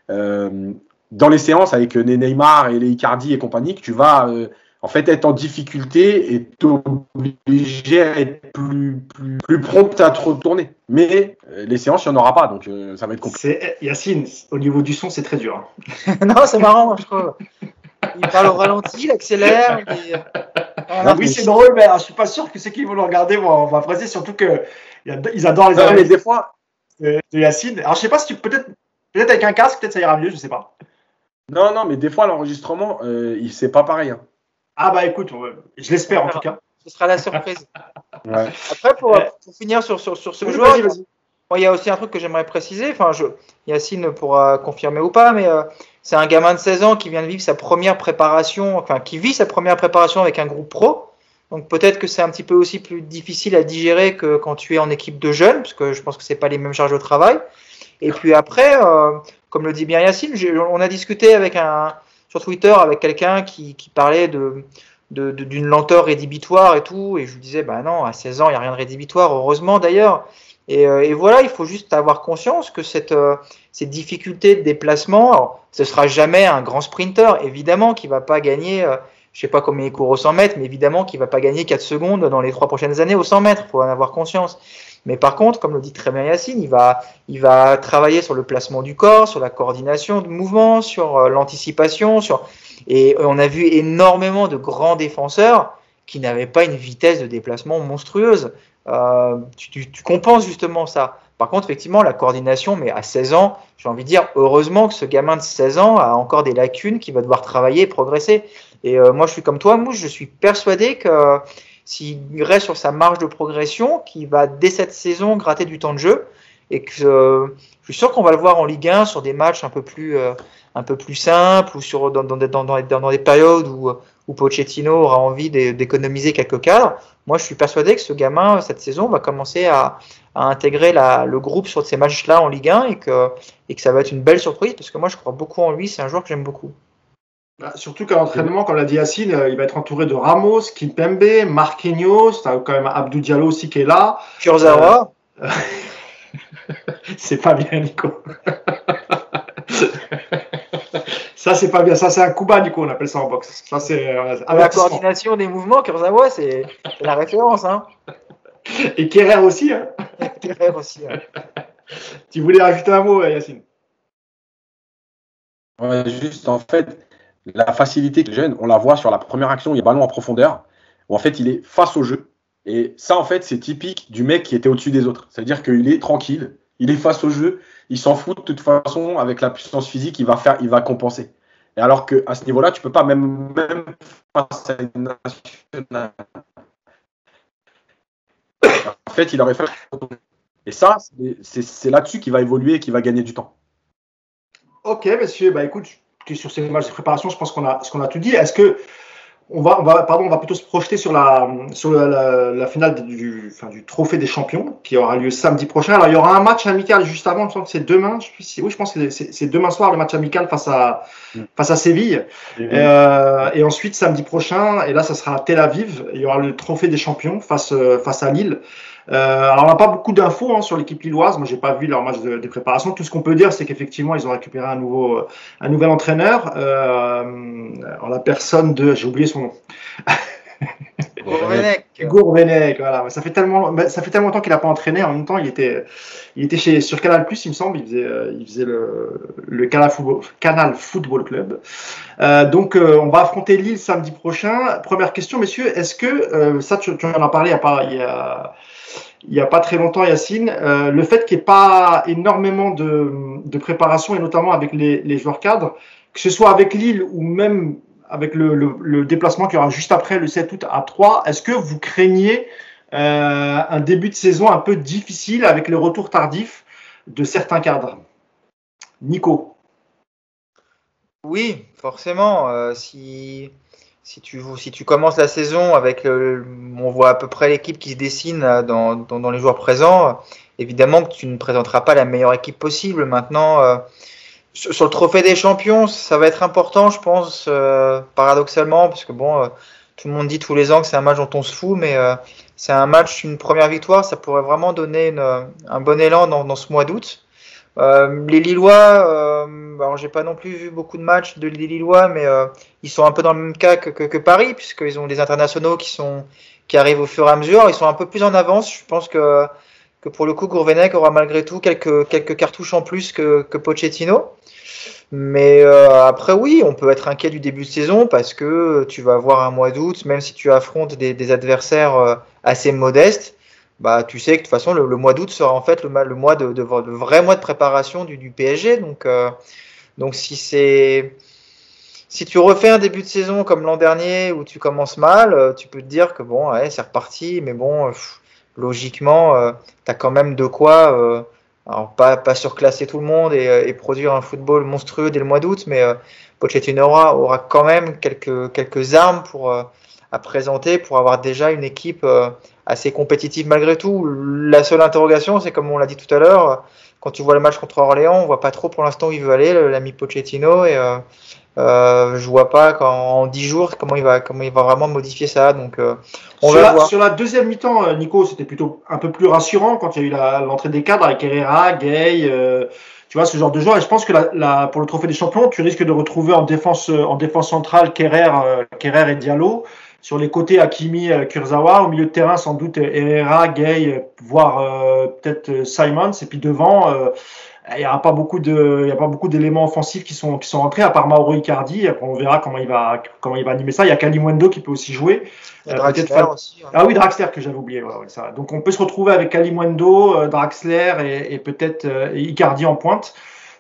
dans les séances avec Neymar et les Icardi et compagnie, que tu vas en fait, être en difficulté et t'obliger à être plus, plus, plus, prompt à te retourner. Mais euh, les séances, il n'y en aura pas, donc euh, ça va être compliqué. Yacine, au niveau du son, c'est très dur. Hein. non, c'est marrant, je trouve. Il parle au ralenti, il accélère. oui, c'est drôle, mais je suis pas sûr que ceux qui vont le regarder vont, vont apprécier, surtout qu'ils adorent les mais des fois de, Yacine. Alors, je sais pas si tu peut-être peut-être avec un casque, peut-être ça ira mieux, je sais pas. Non, non, mais des fois l'enregistrement, euh, c'est pas pareil. Hein. Ah bah écoute, je l'espère en tout cas. Ce sera la surprise. Après, pour, finir sur, sur, sur ce joueur, il y a aussi un truc que j'aimerais préciser. Enfin, je, Yacine pourra confirmer ou pas, mais euh, c'est un gamin de 16 ans qui vient de vivre sa première préparation, enfin qui vit sa première préparation avec un groupe pro. Donc peut-être que c'est un petit peu aussi plus difficile à digérer que quand tu es en équipe de jeunes, parce que je pense que c'est pas les mêmes charges de travail. Et puis après, euh, comme le dit bien Yacine, on a discuté avec un, sur Twitter avec quelqu'un qui, qui parlait de d'une lenteur rédhibitoire et tout, et je lui disais, bah non, à 16 ans, il n'y a rien de rédhibitoire, heureusement d'ailleurs. Et, euh, et, voilà, il faut juste avoir conscience que cette, euh, cette difficulté de déplacement, alors, ce sera jamais un grand sprinter, évidemment, qui va pas gagner, euh, je sais pas combien il court au 100 mètres, mais évidemment qui va pas gagner 4 secondes dans les trois prochaines années au 100 mètres, faut en avoir conscience. Mais par contre, comme le dit très bien Yacine, il va, il va travailler sur le placement du corps, sur la coordination de mouvement, sur l'anticipation, et on a vu énormément de grands défenseurs qui n'avaient pas une vitesse de déplacement monstrueuse. Euh, tu, tu, tu, compenses justement ça. Par contre, effectivement, la coordination, mais à 16 ans, j'ai envie de dire, heureusement que ce gamin de 16 ans a encore des lacunes, qui va devoir travailler et progresser. Et euh, moi, je suis comme toi, Mouche, je suis persuadé que s'il reste sur sa marge de progression, qu'il va dès cette saison gratter du temps de jeu, et que euh, je suis sûr qu'on va le voir en Ligue 1 sur des matchs un peu plus, euh, un peu plus simples, ou sur, dans, dans, dans, dans des périodes où, où Pochettino aura envie d'économiser quelques cadres. Moi, je suis persuadé que ce gamin, cette saison, va commencer à, à intégrer la, le groupe sur ces matchs-là en Ligue 1 et que, et que ça va être une belle surprise parce que moi, je crois beaucoup en lui. C'est un joueur que j'aime beaucoup. Bah, surtout qu'à l'entraînement, comme l'a dit Yacine, euh, il va être entouré de Ramos, Kimpembe, Marquinhos, t'as quand même Abdou Diallo aussi qui est là. Kurzawa. Euh... c'est pas bien, Nico. ça, c'est pas bien. Ça, c'est un coup bas, Nico, on appelle ça en boxe. Ça, c'est. Euh, la coordination des mouvements, Kurzawa, c'est la référence. Hein. Et Kerrer aussi. Hein. Kerrer aussi. Hein. tu voulais rajouter un mot, Yacine? Ouais, juste en fait, la facilité que jeune, on la voit sur la première action, il y a ballon en profondeur, où en fait il est face au jeu. Et ça, en fait, c'est typique du mec qui était au-dessus des autres. C'est-à-dire qu'il est tranquille, il est face au jeu, il s'en fout de toute façon, avec la puissance physique, il va faire, il va compenser. Et alors qu'à ce niveau-là, tu peux pas, même, même face à une nationale. En fait, il aurait fait. Et ça, c'est là-dessus qu'il va évoluer et qu'il va gagner du temps. Ok, monsieur, bah écoute, sur ces matchs de préparation, je pense qu'on a, qu'on a tout dit. Est-ce que on va, on va, pardon, on va plutôt se projeter sur la, sur la, la, la finale du, enfin, du trophée des champions qui aura lieu samedi prochain. Alors il y aura un match amical juste avant, je pense que c'est demain. Je, oui, je pense que c'est demain soir le match amical face à, face à Séville. Et, euh, et ensuite samedi prochain, et là ça sera à Tel Aviv. Il y aura le trophée des champions face, face à Lille. Euh, alors on n'a pas beaucoup d'infos hein, sur l'équipe lilloise. Moi j'ai pas vu leur match de, de préparation. Tout ce qu'on peut dire c'est qu'effectivement ils ont récupéré un nouveau un nouvel entraîneur euh, en la personne de j'ai oublié son nom. Gourvenec. Gourvenec, voilà. Ça fait tellement, ça fait tellement longtemps qu'il n'a pas entraîné. En même temps, il était, il était chez, sur Canal Plus, il me semble. Il faisait, il faisait le, le Canal, Football, Canal Football Club. Euh, donc, euh, on va affronter Lille samedi prochain. Première question, messieurs. Est-ce que, euh, ça, tu, tu, en as parlé a pas, il y a, il n'y a pas très longtemps, Yacine, euh, le fait qu'il n'y ait pas énormément de, préparation, et notamment avec les, joueurs cadres, que ce soit avec Lille ou même avec le déplacement qu'il y aura juste après le 7 août à 3, est-ce que vous craignez euh, un début de saison un peu difficile avec le retour tardif de certains cadres? Nico? Oui, forcément. Euh, si si tu, si tu commences la saison avec le, on voit à peu près l'équipe qui se dessine dans, dans, dans, les joueurs présents, évidemment que tu ne présenteras pas la meilleure équipe possible. Maintenant, euh, sur, le trophée des champions, ça va être important, je pense, euh, paradoxalement, parce que bon, euh, tout le monde dit tous les ans que c'est un match dont on se fout, mais euh, c'est un match, une première victoire, ça pourrait vraiment donner une, un bon élan dans, dans ce mois d'août. Euh, les Lillois, euh, alors j'ai pas non plus vu beaucoup de matchs de Lillois, mais euh, ils sont un peu dans le même cas que, que, que Paris, puisqu'ils ont des internationaux qui sont qui arrivent au fur et à mesure. Ils sont un peu plus en avance. Je pense que que pour le coup, Gourvenec aura malgré tout quelques quelques cartouches en plus que, que Pochettino. Mais euh, après, oui, on peut être inquiet du début de saison parce que tu vas avoir un mois d'août, même si tu affrontes des, des adversaires euh, assez modestes bah, tu sais que de toute façon, le, mois d'août sera en fait le, mois de, de, de, vrai mois de préparation du, du PSG. Donc, euh, donc si c'est. Si tu refais un début de saison comme l'an dernier où tu commences mal, euh, tu peux te dire que bon, ouais, c'est reparti, mais bon, pff, logiquement, euh, tu as quand même de quoi, euh, alors pas, pas surclasser tout le monde et, et, produire un football monstrueux dès le mois d'août, mais euh, Pochettino aura, aura quand même quelques, quelques armes pour, euh, à présenter pour avoir déjà une équipe euh, assez compétitive malgré tout. La seule interrogation, c'est comme on l'a dit tout à l'heure, quand tu vois le match contre Orléans, on voit pas trop pour l'instant où il veut aller, l'ami Pochettino, et, euh, Euh, je vois pas qu'en 10 jours comment il va comment il va vraiment modifier ça. Donc euh, on sur, va la, voir. sur la deuxième mi-temps, euh, Nico, c'était plutôt un peu plus rassurant quand il y a eu l'entrée des cadres avec Herrera, Gay, euh, tu vois ce genre de joueurs. Et je pense que la, la- pour le trophée des champions, tu risques de retrouver en défense en défense centrale Kerrer, Kerrer et Diallo. Sur les côtés, Hakimi, euh, Kurzawa. Au milieu de terrain, sans doute euh, Herrera, Gay, euh, voire euh, peut-être Simons. Et puis devant, euh, il n'y a pas beaucoup de, il y a pas beaucoup d'éléments offensifs qui sont qui sont rentrés à part Mauro Icardi. Après, on verra comment il va comment il va animer ça. Il y a Kalimundo qui peut aussi jouer. Euh, Draxler aussi. hein. Ah oui, Draxler que j'avais oublié. ouais, ouais, ça. Donc on peut se retrouver avec Kalimundo, euh, Draxler et, et peut-être euh, Icardi en pointe.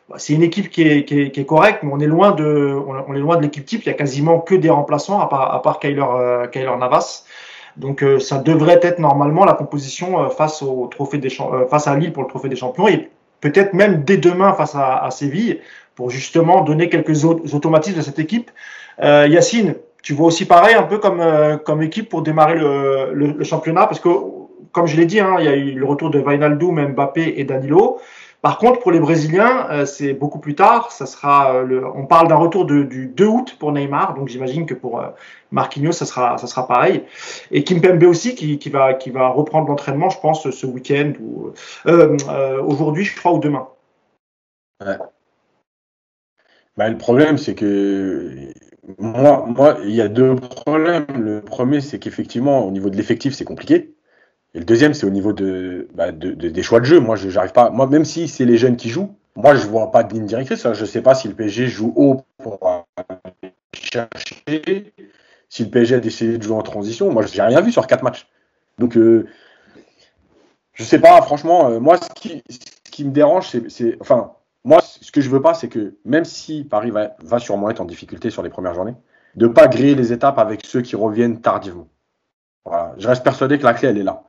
Bah, C'est une équipe qui est, correcte, mais on est loin de, on est loin de l'équipe type. Il y a quasiment que des remplaçants à part, à part Kyler, euh, Kyler Navas. Donc euh, ça devrait être normalement la composition euh, face au trophée des face à Lille pour le trophée des champions et peut-être même dès demain face à, Séville pour justement donner quelques au- automatismes à cette équipe. Yacine, tu vois aussi pareil un peu comme comme équipe pour démarrer le, championnat parce que comme je l'ai dit, hein, il y a eu le retour de Wijnaldum, Mbappé et Danilo. Par contre, pour les Brésiliens, euh, c'est beaucoup plus tard. Euh, on parle d'un retour du 2 août pour Neymar, donc j'imagine que pour euh, Marquinhos, ça sera, pareil. Et Kimpembe aussi, qui, va, qui va reprendre l'entraînement, je pense, ce week-end ou euh, aujourd'hui, je crois, ou demain. Bah, le problème, c'est que moi, moi, il y a deux problèmes. Le premier, c'est qu'effectivement, au niveau de l'effectif, c'est compliqué. Et le deuxième, c'est au niveau de, bah, de- de- des choix de jeu. Moi, je j'arrive pas. Moi, même si c'est les jeunes qui jouent, moi, je vois pas de ligne directrice. hein. Je sais pas si le PSG joue haut pour chercher, si le PSG a décidé de jouer en transition. Moi, j'ai rien vu sur quatre matchs. Donc, euh, je sais pas. Franchement, euh, moi, ce qui, me dérange, c'est, enfin, moi, ce que je veux pas, c'est que même si Paris va, va sûrement être en difficulté sur les premières journées, de pas griller les étapes avec ceux qui reviennent tardivement. Voilà. Je reste persuadé que la clé, elle est là.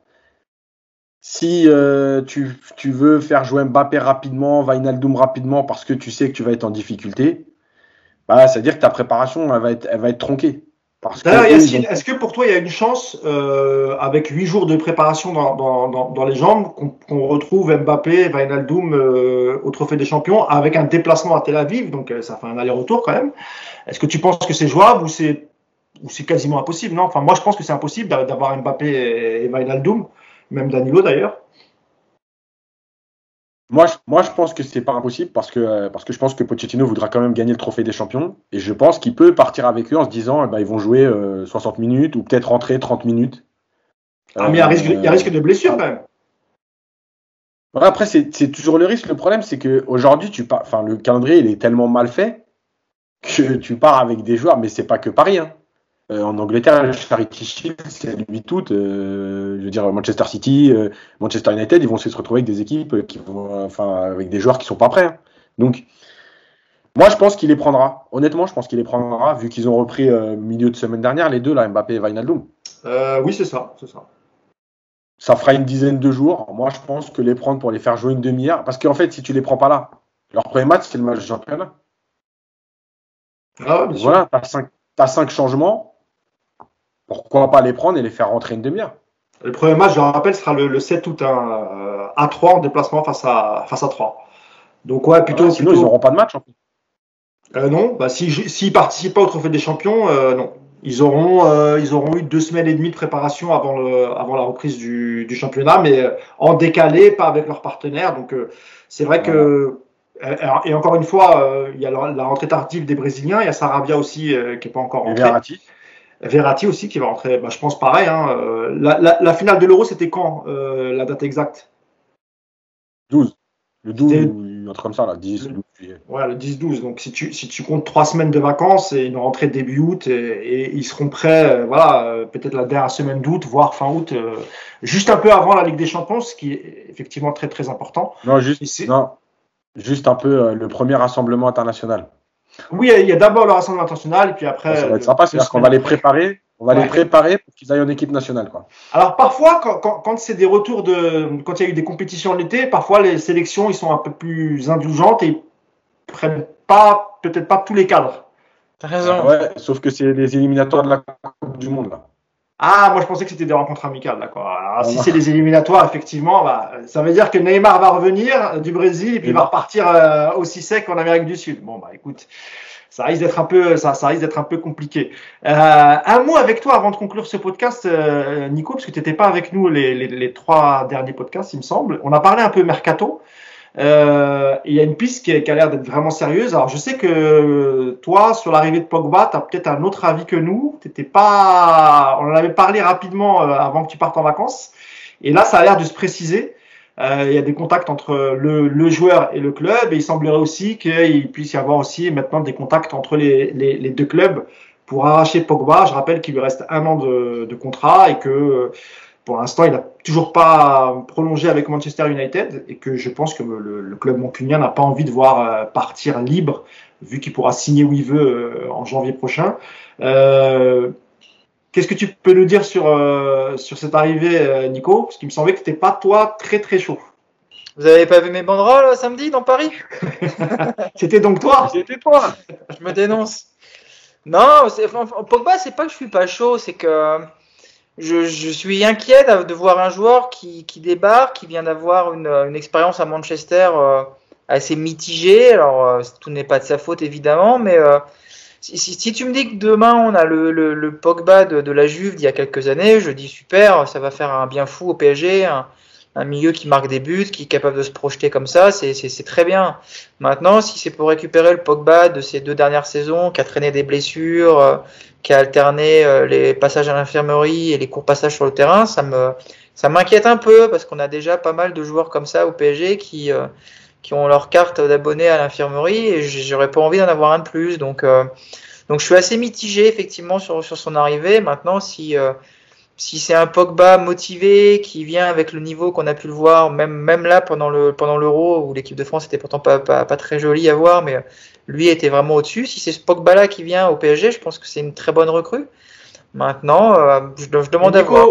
Si euh, tu, tu veux faire jouer Mbappé rapidement, Wijnaldum rapidement, parce que tu sais que tu vas être en difficulté, bah, c'est-à-dire que ta préparation, elle va être, elle va être tronquée. D'ailleurs, Yacine, est-ce que pour toi, il y a une chance, euh, avec huit jours de préparation dans, dans, dans, dans les jambes, qu'on retrouve Mbappé, Wijnaldum euh, au Trophée des Champions, avec un déplacement à Tel Aviv, donc euh, ça fait un aller-retour quand même. Est-ce que tu penses que c'est jouable ou c'est quasiment impossible? Non, enfin moi je pense que c'est impossible d'a- d'avoir Mbappé et, et Wijnaldum, même Danilo d'ailleurs. Moi, je, moi, je pense que c'est pas impossible parce que, euh, parce que je pense que Pochettino voudra quand même gagner le trophée des champions. Et je pense qu'il peut partir avec eux en se disant eh ben, ils vont jouer euh, 60 minutes ou peut-être rentrer 30 minutes. Ah, mais il y a Euh, risque, il y a risque de blessure quand même. Après, c'est toujours le risque. Le problème, c'est qu'aujourd'hui, tu pars, enfin, le calendrier, il est tellement mal fait que tu pars avec des joueurs, mais c'est pas que Paris. Hein. Euh, en Angleterre, le Charity Shield, c'est le 8 août. euh, je veux dire, Manchester City, euh, Manchester United, ils vont se retrouver avec des équipes qui vont, enfin, avec des joueurs qui sont pas prêts. hein. Donc, moi, je pense qu'il les prendra. Honnêtement, je pense qu'il les prendra, vu qu'ils ont repris euh, milieu de semaine dernière, les deux, là, Mbappé et Wijnaldum. Euh, oui, c'est ça, c'est ça. Ça fera une dizaine de jours. Moi, je pense que les prendre pour les faire jouer une demi-heure. Parce qu'en fait, si tu les prends pas là, leur premier match, c'est le match de championnat. Ah, bien sûr. Voilà, t'as cinq, t'as cinq changements. Pourquoi pas les prendre et les faire rentrer une demi-heure Le premier match, je le rappelle, sera le, le 7 août hein, euh, à 3 en déplacement face à face à 3. Donc ouais, plutôt. Sinon, plutôt- ils n'auront pas de match. En fait. Euh, non, bah, s'ils s'ils participent pas au Trophée des Champions, euh, non. Ils auront, euh, ils auront eu deux semaines et demie de préparation avant, le, avant la reprise du, du championnat, mais en décalé, pas avec leurs partenaires. Donc c'est vrai que, et encore une fois, il y a la, rentrée tardive des Brésiliens, il y a Sarabia aussi qui est pas encore Et rentré. Verratti. Verratti aussi qui va rentrer, bah, je pense pareil. Hein, euh, la, la, la finale de l'Euro, c'était quand euh, la date exacte? 12. Le 12, C'était- ou un truc comme ça, là, 10, 12 juillet. Voilà, le 10-12. Donc, si tu, si tu comptes trois semaines de vacances et une rentrée début août, et, et ils seront prêts, euh, voilà, euh, peut-être la dernière semaine d'août, voire fin août, euh, juste un peu avant la Ligue des Champions, ce qui est effectivement très, très important. Non, juste, non, juste un peu le premier rassemblement international. Oui, il y a d'abord le Rassemblement international, et puis après. ça va être euh, sympa, c'est-à-dire qu'on va les préparer. On va Ouais. les préparer pour qu'ils aillent en équipe nationale. Quoi. Alors, parfois, quand, quand, quand c'est des retours de. Quand il y a eu des compétitions en été, parfois les sélections, ils sont un peu plus indulgentes et ils prennent pas, peut-être pas tous les cadres. T'as raison. Ouais, sauf que c'est les éliminatoires de la Coupe du Monde. Là. Ah, moi je pensais que c'était des rencontres amicales, d'accord. Alors, si Ah. c'est des éliminatoires, effectivement, bah, ça veut dire que Neymar va revenir euh, du Brésil et puis il va repartir euh, aussi sec en Amérique du Sud. Bon, bah écoute, ça risque d'être un peu, ça, ça risque d'être un peu compliqué. Euh, un mot avec toi avant de conclure ce podcast, euh, Nico, parce que tu n'étais pas avec nous les, les, les, trois derniers podcasts, il me semble. On a parlé un peu mercato. Euh, il y a une piste qui, a l'air d'être vraiment sérieuse. Alors, je sais que toi, sur l'arrivée de Pogba, tu as peut-être un autre avis que nous. T'étais pas, on en avait parlé rapidement euh, avant que tu partes en vacances. Et là, ça a l'air de se préciser. Euh, il y a des contacts entre le, le, joueur et le club et il semblerait aussi qu'il puisse y avoir aussi maintenant des contacts entre les, les, les deux clubs pour arracher Pogba. Je rappelle qu'il lui reste un an de, de contrat et que pour l'instant il n'a toujours pas prolongé avec Manchester United et que je pense que le, le club mancunien n'a pas envie de voir euh, partir libre vu qu'il pourra signer où il veut euh, en janvier prochain. Euh, Qu'est-ce que tu peux nous dire sur, euh, sur cette arrivée, Nico? Parce qu'il me semblait que tu n'étais pas, toi, très très chaud. Vous avez pas vu mes banderoles samedi dans Paris? C'était donc toi C'était toi Je me dénonce. Non, Pogba, c'est pas que je suis pas chaud, c'est que je, je, suis inquiet de voir un joueur qui, qui débarque, qui vient d'avoir une, une, expérience à Manchester euh, assez mitigée. Alors, euh, tout n'est pas de sa faute, évidemment, mais euh, si, si, si, tu me dis que demain on a le, le, le Pogba de, de, la Juve d'il y a quelques années, je dis super, ça va faire un bien fou au PSG, un, milieu qui marque des buts, qui est capable de se projeter comme ça, c'est très bien. Maintenant, si c'est pour récupérer le Pogba de ces deux dernières saisons, qui a traîné des blessures, euh, qui a alterné euh, les passages à l'infirmerie et les courts passages sur le terrain, ça me ça m'inquiète un peu parce qu'on a déjà pas mal de joueurs comme ça au PSG qui euh, qui ont leur carte d'abonné à l'infirmerie et j'aurais pas envie d'en avoir un de plus. Donc, donc je suis assez mitigé effectivement sur, sur son arrivée. Maintenant, si, si c'est un Pogba motivé qui vient avec le niveau qu'on a pu le voir, même, même là pendant le pendant l'Euro où l'équipe de France était pourtant pas, pas, pas, très jolie à voir, mais lui était vraiment au-dessus. Si c'est ce Pogba là qui vient au PSG, je pense que c'est une très bonne recrue. Maintenant, euh, je, je, demande à voir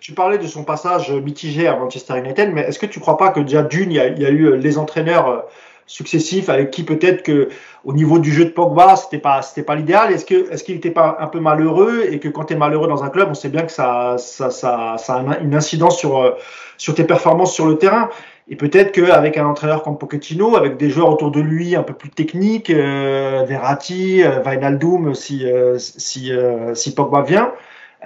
tu parlais de son passage mitigé à Manchester United, mais est-ce que tu ne crois pas que déjà d'une, il, il y, a, eu les entraîneurs successifs avec qui peut-être que au niveau du jeu de Pogba, c'était pas c'était pas l'idéal. Est-ce que est-ce qu'il n'était pas un peu malheureux et que quand tu es malheureux dans un club, on sait bien que ça ça ça, ça a une incidence sur sur tes performances sur le terrain? Et peut-être qu'avec un entraîneur comme Pochettino, avec des joueurs autour de lui un peu plus techniques, euh, Verratti, euh, si euh, si si Pogba vient,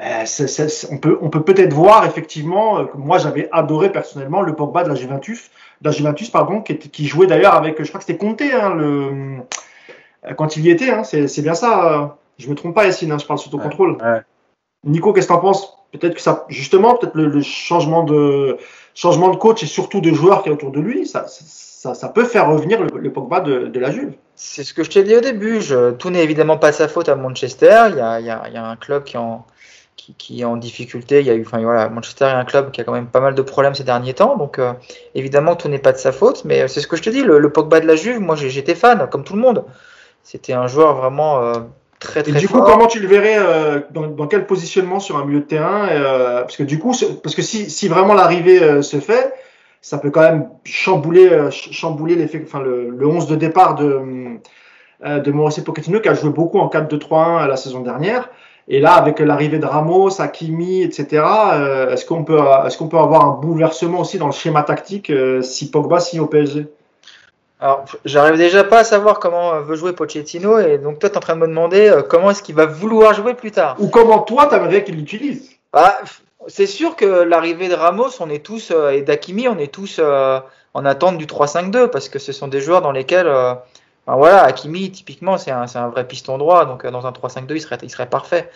euh, c est, c on peut on peut peut-être voir effectivement que moi j'avais adoré personnellement le Pogba de la Juventus de la Juventus pardon qui, qui jouait d'ailleurs avec je crois que c'était Conte hein, le quand il y était hein, c'est bien ça je me trompe pas Yacine hein, je parle sous ton ouais, contrôle. ouais. Nico qu'est-ce que t'en penses? Peut-être que ça justement peut-être le, le, changement de changement de coach et surtout de joueurs qui est autour de lui ça, ça, ça peut faire revenir le, le Pogba de, de la Juve. C'est ce que je t'ai dit au début je, tout n'est évidemment pas sa faute à Manchester il y a, il y a, il y a un club qui en qui, qui, est en difficulté. Il y a eu, enfin voilà, Manchester est un club qui a quand même pas mal de problèmes ces derniers temps, donc euh, évidemment tout n'est pas de sa faute, mais c'est ce que je te dis, le, le Pogba de la Juve, moi j'étais fan, comme tout le monde. C'était un joueur vraiment euh, très très Et du fort. coup, comment tu le verrais euh, dans, dans, quel positionnement sur un milieu de terrain euh, Parce que du coup, parce que si, si vraiment l'arrivée euh, se fait, ça peut quand même chambouler, euh, chambouler l'effet, enfin le, le 11 de départ de de Mauricio Pochettino qui a joué beaucoup en 4-2-3-1 la saison dernière. Et là, avec l'arrivée de Ramos, Hakimi, etc., euh, est-ce qu'on peut, est-ce qu'on peut avoir un bouleversement aussi dans le schéma tactique euh, si Pogba signe au PSG Alors, j'arrive déjà pas à savoir comment veut jouer Pochettino, et donc toi, tu es en train de me demander euh, comment est-ce qu'il va vouloir jouer plus tard? Ou comment toi, tu aimerais qu'il l'utilise? Bah, C'est sûr que l'arrivée de Ramos, on est tous, euh, et d'Hakimi, on est tous euh, en attente du 3-5-2, parce que ce sont des joueurs dans lesquels euh, Voilà, Hakimi, typiquement, c'est un, vrai piston droit, donc euh, dans un 3-5-2, il serait, parfait.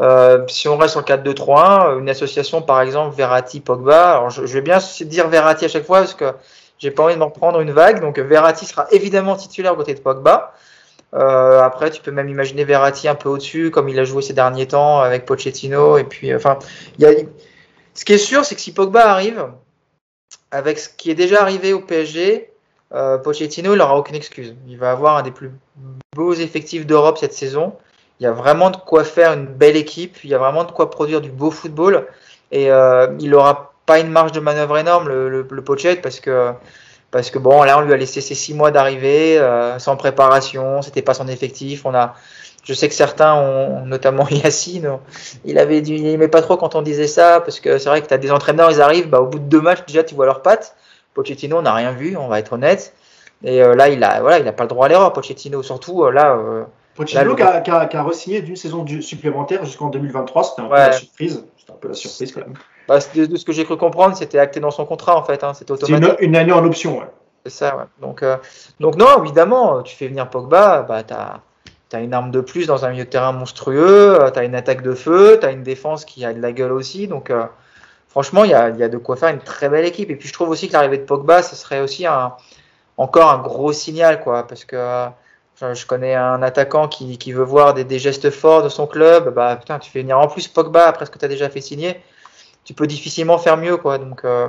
Euh, si on reste sur le 4-2-3-1, une association, par exemple, Verratti-Pogba, alors je, vais bien dire Verratti à chaque fois, parce que j'ai pas envie de me reprendre une vague, donc Verratti sera évidemment titulaire aux côtés de Pogba. Euh, après, tu peux même imaginer Verratti un peu au-dessus, comme il a joué ces derniers temps avec Pochettino, et puis, enfin, y a... ce qui est sûr, c'est que si Pogba arrive, avec ce qui est déjà arrivé au PSG, euh, Pochettino, il n'aura aucune excuse. Il va avoir un des plus beaux effectifs d'Europe cette saison. Il y a vraiment de quoi faire une belle équipe. Il y a vraiment de quoi produire du beau football. Et euh, il n'aura pas une marge de manœuvre énorme, le, le, le Pochet, parce que, parce que bon, là, on lui a laissé ses six mois d'arrivée, euh, sans préparation. C'était pas son effectif. On a, je sais que certains ont, notamment Yacine, il avait dit, il aimait pas trop quand on disait ça, parce que c'est vrai que tu as des entraîneurs, ils arrivent, bah, au bout de deux matchs, déjà, tu vois leurs pattes. Pochettino, on n'a rien vu, on va être honnête. Et euh, là, il a, voilà, il a pas le droit à l'erreur, Pochettino. Surtout euh, là, euh, Pochettino qui a, qui a, qui a re-signé d'une saison du- supplémentaire jusqu'en 2023, c'était un peu la surprise. C'était un peu la surprise quand même. Bah, de, de ce que j'ai cru comprendre, c'était acté dans son contrat en fait. Hein, c'était C'est automatique. une, une année en option. Ouais. C'est ça, ouais. Donc, donc non, évidemment, tu fais venir Pogba, bah, tu as, une arme de plus dans un milieu de terrain monstrueux, tu as une attaque de feu, tu as une défense qui a de la gueule aussi. Donc, franchement, il y a, de quoi faire une très belle équipe. Et puis, je trouve aussi que l'arrivée de Pogba, ce serait aussi un, encore un gros signal, quoi, parce que je, connais un attaquant qui, veut voir des, gestes forts de son club. Bah, putain, tu fais venir en plus Pogba après ce que tu as déjà fait signer. Tu peux difficilement faire mieux, quoi. Donc, euh,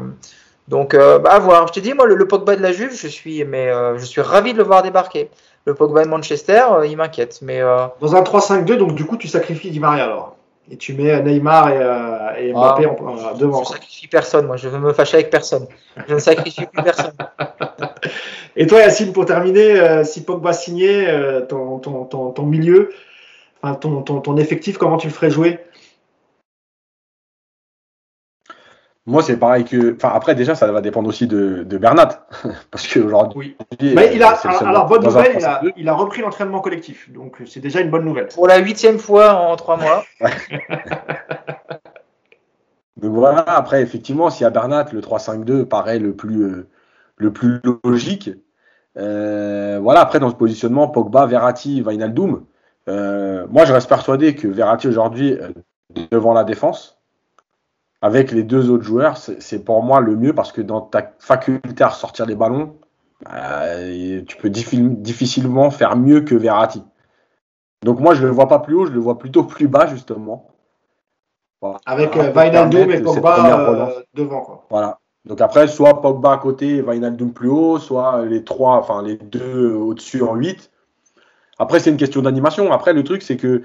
donc, euh, bah, à voir. Je t'ai dit, moi, le, Pogba de la Juve, je suis, mais euh, je suis ravi de le voir débarquer. Le Pogba de Manchester, il m'inquiète. Mais Dans un 3-5-2, donc du coup, tu sacrifies Di Maria alors. Et tu mets Neymar et, euh, et Mbappé Ah. en, devant. je quoi. sacrifie personne. Moi, je veux me fâcher avec personne. Je ne sacrifie plus personne. Et toi, Yacine, pour terminer, euh, si Pogba signait euh, ton, ton, ton, ton milieu, enfin, ton, ton, ton effectif, comment tu le ferais jouer? Moi, c'est pareil que. Enfin, après, déjà, ça va dépendre aussi de, de Bernat. Parce qu'aujourd'hui. Oui. Mais il a, seul- alors, bonne nouvelle, il a, 3-5-2. il a repris l'entraînement collectif. Donc, c'est déjà une bonne nouvelle. Pour la huitième fois en trois mois. Donc voilà, après, effectivement, si à Bernat, le 3-5-2 paraît le plus, euh, le plus logique. Euh, voilà, après, dans ce positionnement, Pogba, Verratti, euh, moi, je reste persuadé que Verratti, aujourd'hui, euh, devant la défense, avec les deux autres joueurs, c'est pour moi le mieux parce que dans ta faculté à ressortir les ballons, euh, tu peux diffi- difficilement faire mieux que Verratti. Donc moi, je ne le vois pas plus haut, je le vois plutôt plus bas, justement. Voilà. Avec euh, permettre et Pogba euh, devant. Quoi. Voilà. Donc après, soit Pogba à côté, Wijnaldum plus haut, soit les trois, enfin les deux au-dessus en 8. Après, c'est une question d'animation. Après, le truc, c'est que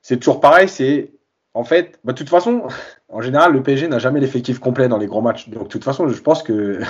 c'est toujours pareil. C'est en fait, bah, de toute façon, en général, le PSG n'a jamais l'effectif complet dans les grands matchs. Donc, de toute façon, je pense que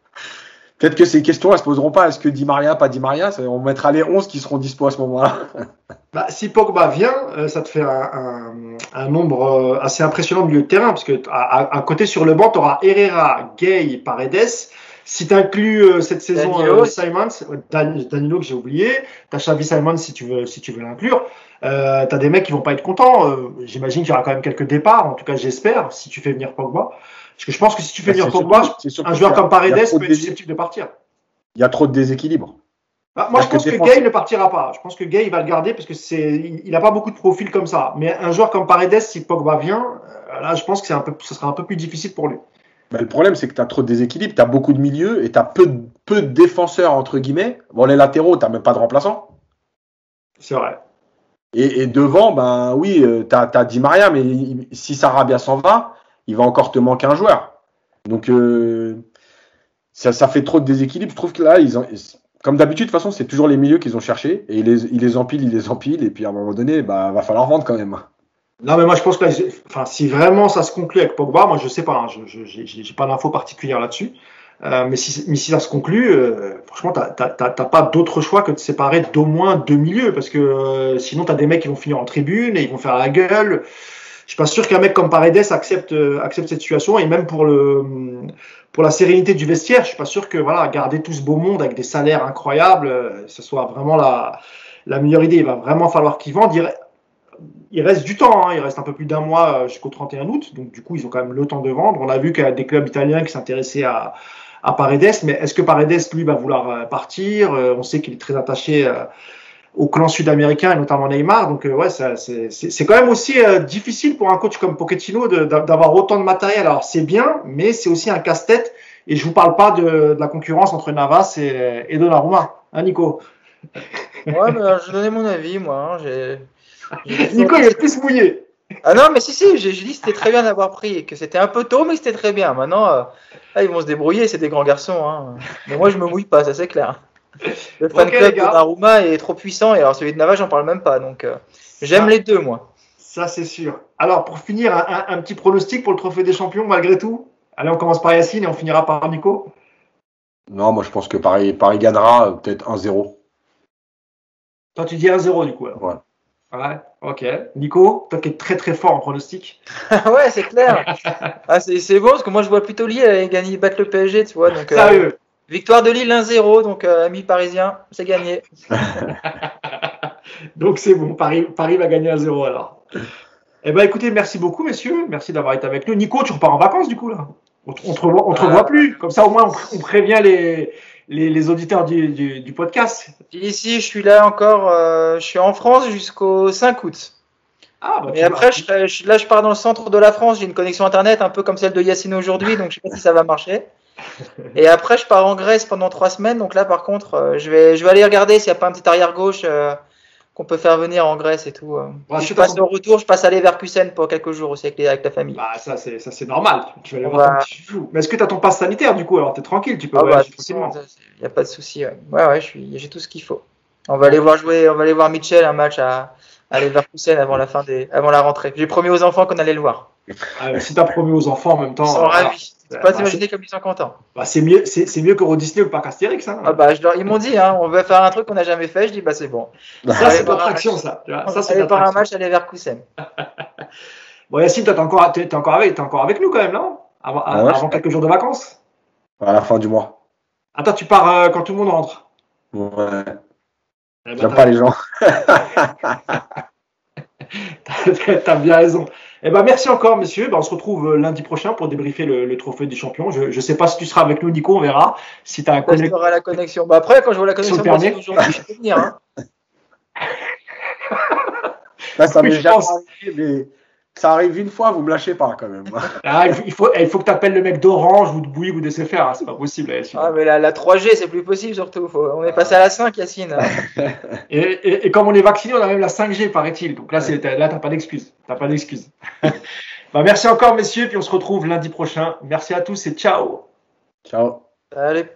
peut-être que ces questions, elles se poseront pas. Est-ce que Di Maria, pas Di Maria On mettra les 11 qui seront dispo à ce moment-là? Bah, si Pogba vient, euh, ça te fait un, nombre euh, assez impressionnant de milieu de terrain, parce que à côté sur le banc, tu auras Herrera, Gay, Paredes. Si tu inclus cette saison Danilo. euh, Simons, euh, Dan- Danilo que j'ai oublié, tu as Xavi Simons si tu veux, si tu veux l'inclure, euh, tu as des mecs qui vont pas être contents. euh, J'imagine qu'il y aura quand même quelques départs, en tout cas j'espère, si tu fais venir Pogba. Parce que je pense que si tu fais Bah, venir Pogba, surtout- un joueur a- comme Paredes peut être susceptible de partir. Il y a trop de déséquilibre. Bah, moi, je pense que que, Gay ne partira pas. Je pense que Gay il va le garder parce que c'est, il il a pas beaucoup de profils comme ça. Mais un joueur comme Paredes, si Pogba vient, euh, là, je pense que c'est un peu, ce sera un peu plus difficile pour lui. Bah, le problème, c'est que tu as trop de déséquilibre, tu as beaucoup de milieux et tu as peu de, peu de défenseurs, entre guillemets. Bon, les latéraux, tu même pas de remplaçants. C'est vrai. Et, et devant, ben oui, euh, tu as, Di Maria, mais il- si Sarabia s'en va, il va encore te manquer un joueur. Donc, euh, ça, ça fait trop de déséquilibre. Je trouve que là, ils ont, comme d'habitude, de toute façon, c'est toujours les milieux qu'ils ont cherchés. Et ils les, ils les empilent, ils les empilent. Et puis, à un moment donné, bah, va falloir vendre quand même. Non, mais moi, je pense que, là, enfin, si vraiment ça se conclut avec Pogba, moi, je sais pas, hein, je, j'ai pas d'infos particulières là-dessus. Euh, mais, si, mais si ça se conclut, euh, franchement, t'as pas d'autre choix que de séparer d'au moins deux milieux, parce que euh, sinon, t'as des mecs qui vont finir en tribune et ils vont faire la gueule. Je suis pas sûr qu'un mec comme Paredes accepte, euh, accepte cette situation, et même pour le, pour la sérénité du vestiaire, je suis pas sûr que voilà, garder tout ce beau monde avec des salaires incroyables, euh, ce soit vraiment la, la meilleure idée. Il va vraiment falloir qu'ils vendent. Il, reste du temps, hein. il reste un peu plus d'un mois euh, jusqu'au 31 août, donc du coup ils ont quand même le temps de vendre. On a vu qu'il y a des clubs italiens qui s'intéressaient à, à Paredes, mais est-ce que Paredes lui va vouloir euh, partir? Euh, On sait qu'il est très attaché au clan sud-américain et notamment Neymar, donc ouais, c'est quand même aussi difficile pour un coach comme Pochettino d'avoir autant de matériel. Alors c'est bien, mais c'est aussi un casse-tête. Et je vous parle pas de, de la concurrence entre Navas et, et Donnarumma, hein Nico? Ouais, euh, je donnais mon avis, moi. hein, Nico il est plus mouillé. Ah non, mais si, si, j'ai dit que c'était très bien d'avoir pris et que c'était un peu tôt, mais c'était très bien. Maintenant, euh, là, ils vont se débrouiller, c'est des grands garçons. Hein. Mais moi, je me mouille pas, ça c'est clair. Le fan Ok, club de. Donnarumma est trop puissant, et alors celui de Navas, j'en parle même pas. Donc, euh, j'aime les deux, moi. Ça, c'est sûr. Alors, pour finir, un, un- un petit pronostic pour le trophée des champions, malgré tout. Allez, on commence par Yacine et on finira par Nico. Non, moi, je pense que Paris, Paris gagnera euh, peut-être 1-0. Toi, tu dis 1-0 du coup. alors. Ouais. Ouais, ok. Nico, toi qui es très très fort en pronostic. ouais, c'est clair. Ah, c'est bon, parce que moi, je vois plutôt Lille aller gagner, battre le PSG, tu vois. Donc, euh, Sérieux. victoire de Lille 1-0, donc euh, amis parisiens, c'est gagné. Donc c'est bon, Paris, Paris va gagner à 0 alors. Eh ben écoutez, merci beaucoup messieurs, merci d'avoir été avec nous. Nico, tu repars en vacances du coup là? On te, on te revoit, on te revoit plus, comme ça au moins on, on prévient les, les, les auditeurs du, du, du podcast. Ici, je suis là encore, euh, je suis en France jusqu'au 5 août. Ah, bah, Et après, je, je- là, je pars dans le centre de la France. J'ai une connexion internet un peu comme celle de Yacine aujourd'hui, donc je sais pas si ça va marcher. Et après, je pars en Grèce pendant trois semaines. Donc là, par contre, euh, je vais, je vais aller regarder s'il n'y a pas un petit arrière gauche euh, qu'on peut faire venir en Grèce et tout. Et je passe pas. au retour, je passe à Leverkusen pour quelques jours aussi avec, les- avec la famille. Bah, ça, c'est, ça, c'est normal. Tu vas aller On voir va- petit chouchou. Mais est-ce que tu as ton passe sanitaire du coup Alors, tu es tranquille, tu peux Ah bah, voyager tranquillement. il n'y a pas de souci. Ouais, ouais, ouais, je suis, j'ai tout ce qu'il faut. On va aller voir jouer, on va aller voir Mitchell un match à, à Leverkusen avant la fin des, avant la rentrée. J'ai promis aux enfants qu'on allait le voir. Ah, si tu as promis aux enfants en même temps. Ils sont euh, ravis. Tu Bah, peux pas bah, t'imaginer comme ils sont contents. bah, c'est, mieux, c'est, c'est mieux qu'Euro Disney ou parc Astérix. Hein. Ah bah, je leur- ils m'ont dit, hein, on veut faire un truc qu'on n'a jamais fait. Je dis, bah c'est bon. ça, c'est l'attraction, ça. Tu vois, On ça, c'est aller de voir un match à Leverkusen. Bon, Yacine, toi, t'es encore, t'es, t'es encore, avec, t'es encore avec nous quand même, non? Avant, Ah ouais, avant quelques jours de vacances? À la fin du mois. Attends, tu pars euh, quand tout le monde rentre Ouais. Eh ben, J'aime pas les gens. T'as bien raison. Eh ben, merci encore, messieurs. Ben, on se retrouve euh, lundi prochain pour débriefer le, le trophée du champion. Je ne sais pas si tu seras avec nous, Nico, on verra. Si tu as un ferai la connexion. Bah après, quand je vois la connexion aujourd'hui, je peux venir. Hein. Là, ça Oui, m'est je pense. arrivé, mais ça arrive une fois, vous me lâchez pas quand même. Ah, il faut, il faut, que tu appelles le mec d'Orange ou de Bouygues ou de SFR. Hein. C'est pas possible. Yacine. Ah, mais la, la 3G, c'est plus possible surtout. Faut- on est passé à la 5, Yacine. Et, et, et comme on est vacciné, on a même la 5G, paraît-il. Donc là, c'est, là, t'as pas d'excuse. T'as pas d'excuse. ben, merci encore, messieurs. Puis on se retrouve lundi prochain. Merci à tous et ciao. Ciao. Allez.